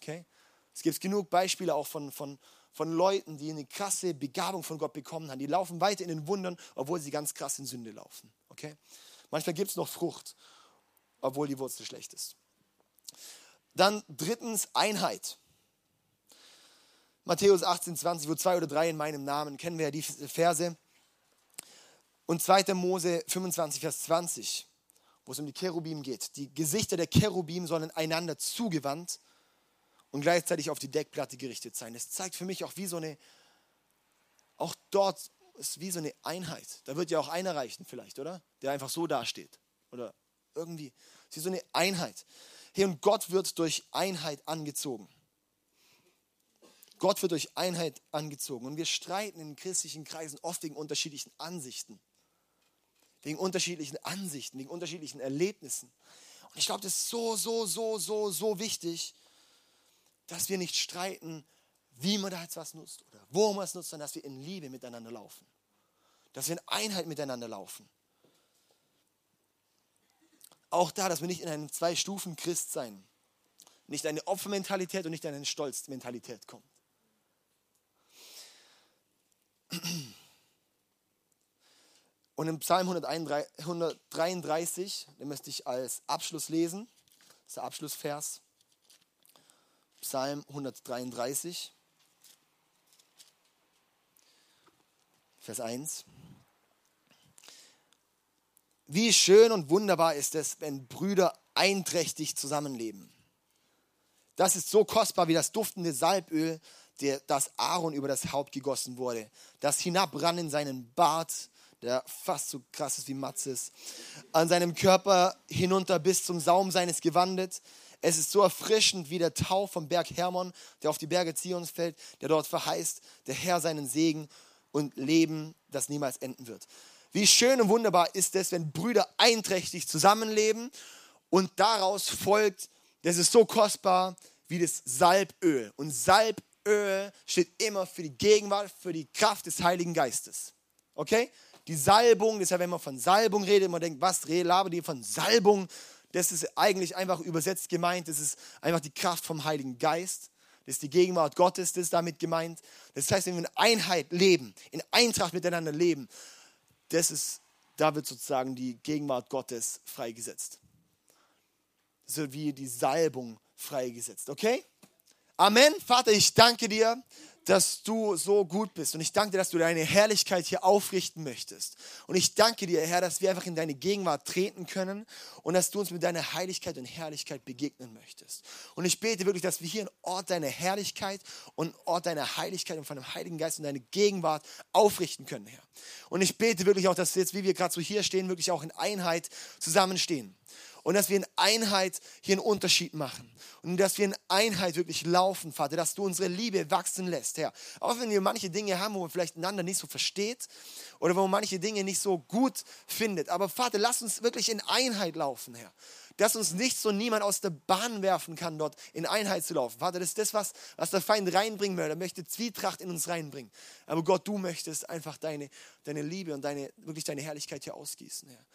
Okay? Es gibt genug Beispiele auch von, von, von Leuten, die eine krasse Begabung von Gott bekommen haben. Die laufen weiter in den Wundern, obwohl sie ganz krass in Sünde laufen. Okay? Manchmal gibt es noch Frucht, obwohl die Wurzel schlecht ist. Dann drittens Einheit. Matthäus 18, 20, wo zwei oder drei in meinem Namen, kennen wir ja diese Verse. Und 2. Mose 25, Vers 20, wo es um die Cherubim geht. Die Gesichter der Cherubim sollen einander zugewandt und gleichzeitig auf die Deckplatte gerichtet sein. Das zeigt für mich auch wie so eine, auch dort ist wie so eine Einheit. Da wird ja auch einer reichen vielleicht, oder? Der einfach so dasteht. Oder irgendwie. Es ist so eine Einheit. Hey, und Gott wird durch Einheit angezogen. Gott wird durch Einheit angezogen. Und wir streiten in christlichen Kreisen oft wegen unterschiedlichen Ansichten. Wegen unterschiedlichen Ansichten, wegen unterschiedlichen Erlebnissen. Und ich glaube, das ist so, so, so, so, so wichtig, dass wir nicht streiten, wie man da jetzt was nutzt oder wo man es nutzt, sondern dass wir in Liebe miteinander laufen. Dass wir in Einheit miteinander laufen. Auch da, dass wir nicht in einem Zwei-Stufen-Christ sein, nicht in eine Opfermentalität und nicht in eine Stolzmentalität kommen. Und im Psalm 133, den möchte ich als Abschluss lesen, das ist der Abschlussvers. Psalm 133, Vers 1. Wie schön und wunderbar ist es, wenn Brüder einträchtig zusammenleben. Das ist so kostbar wie das duftende Salböl, das Aaron über das Haupt gegossen wurde, das hinabrann in seinen Bart, der fast so krass ist wie Matzes, an seinem Körper hinunter bis zum Saum seines Gewandet. Es ist so erfrischend wie der Tau vom Berg Hermon, der auf die Berge Zions fällt, der dort verheißt, der Herr seinen Segen und Leben, das niemals enden wird. Wie schön und wunderbar ist es, wenn Brüder einträchtig zusammenleben und daraus folgt, das ist so kostbar wie das Salböl. Und Salböl steht immer für die Gegenwart, für die Kraft des Heiligen Geistes. Okay? Die Salbung, deshalb, wenn man von Salbung redet, man denkt, was labert die von Salbung? Das ist eigentlich einfach übersetzt gemeint, das ist einfach die Kraft vom Heiligen Geist. Das ist die Gegenwart Gottes, das ist damit gemeint. Das heißt, wenn wir in Einheit leben, in Eintracht miteinander leben, das ist, da wird sozusagen die Gegenwart Gottes freigesetzt. So wie die Salbung freigesetzt, okay? Amen. Vater, ich danke dir, dass du so gut bist. Und ich danke dir, dass du deine Herrlichkeit hier aufrichten möchtest. Und ich danke dir, Herr, dass wir einfach in deine Gegenwart treten können und dass du uns mit deiner Heiligkeit und Herrlichkeit begegnen möchtest. Und ich bete wirklich, dass wir hier einen Ort deiner Herrlichkeit und einen Ort deiner Heiligkeit und von dem Heiligen Geist und deine Gegenwart aufrichten können, Herr. Und ich bete wirklich auch, dass wir jetzt, wie wir gerade so hier stehen, wirklich auch in Einheit zusammenstehen und dass wir in Einheit hier einen Unterschied machen und dass wir in Einheit wirklich laufen, Vater, dass du unsere Liebe wachsen lässt, Herr. Auch wenn wir manche Dinge haben, wo man vielleicht einander nicht so versteht oder wo man manche Dinge nicht so gut findet, aber Vater, lass uns wirklich in Einheit laufen, Herr dass uns nichts und niemand aus der Bahn werfen kann, dort in Einheit zu laufen. Vater, das ist das, was, was der Feind reinbringen will. Er möchte Zwietracht in uns reinbringen. Aber Gott, du möchtest einfach deine, deine Liebe und deine, wirklich deine Herrlichkeit hier ausgießen. Herr.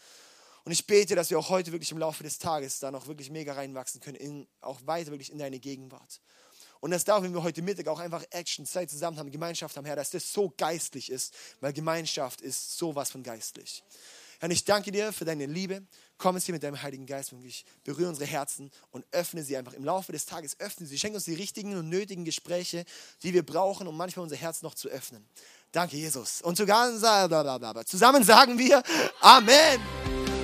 Und ich bete, dass wir auch heute wirklich im Laufe des Tages da noch wirklich mega reinwachsen können, in, auch weiter wirklich in deine Gegenwart. Und dass da, wenn wir heute Mittag auch einfach Action, Zeit zusammen haben, Gemeinschaft haben, Herr, dass das so geistlich ist, weil Gemeinschaft ist sowas von geistlich. Herr, ich danke dir für deine Liebe. Komm jetzt hier mit deinem Heiligen Geist und ich berühre unsere Herzen und öffne sie einfach im Laufe des Tages. Öffne sie. Schenke uns die richtigen und nötigen Gespräche, die wir brauchen, um manchmal unser Herz noch zu öffnen. Danke, Jesus. Und sogar zusammen sagen wir Amen.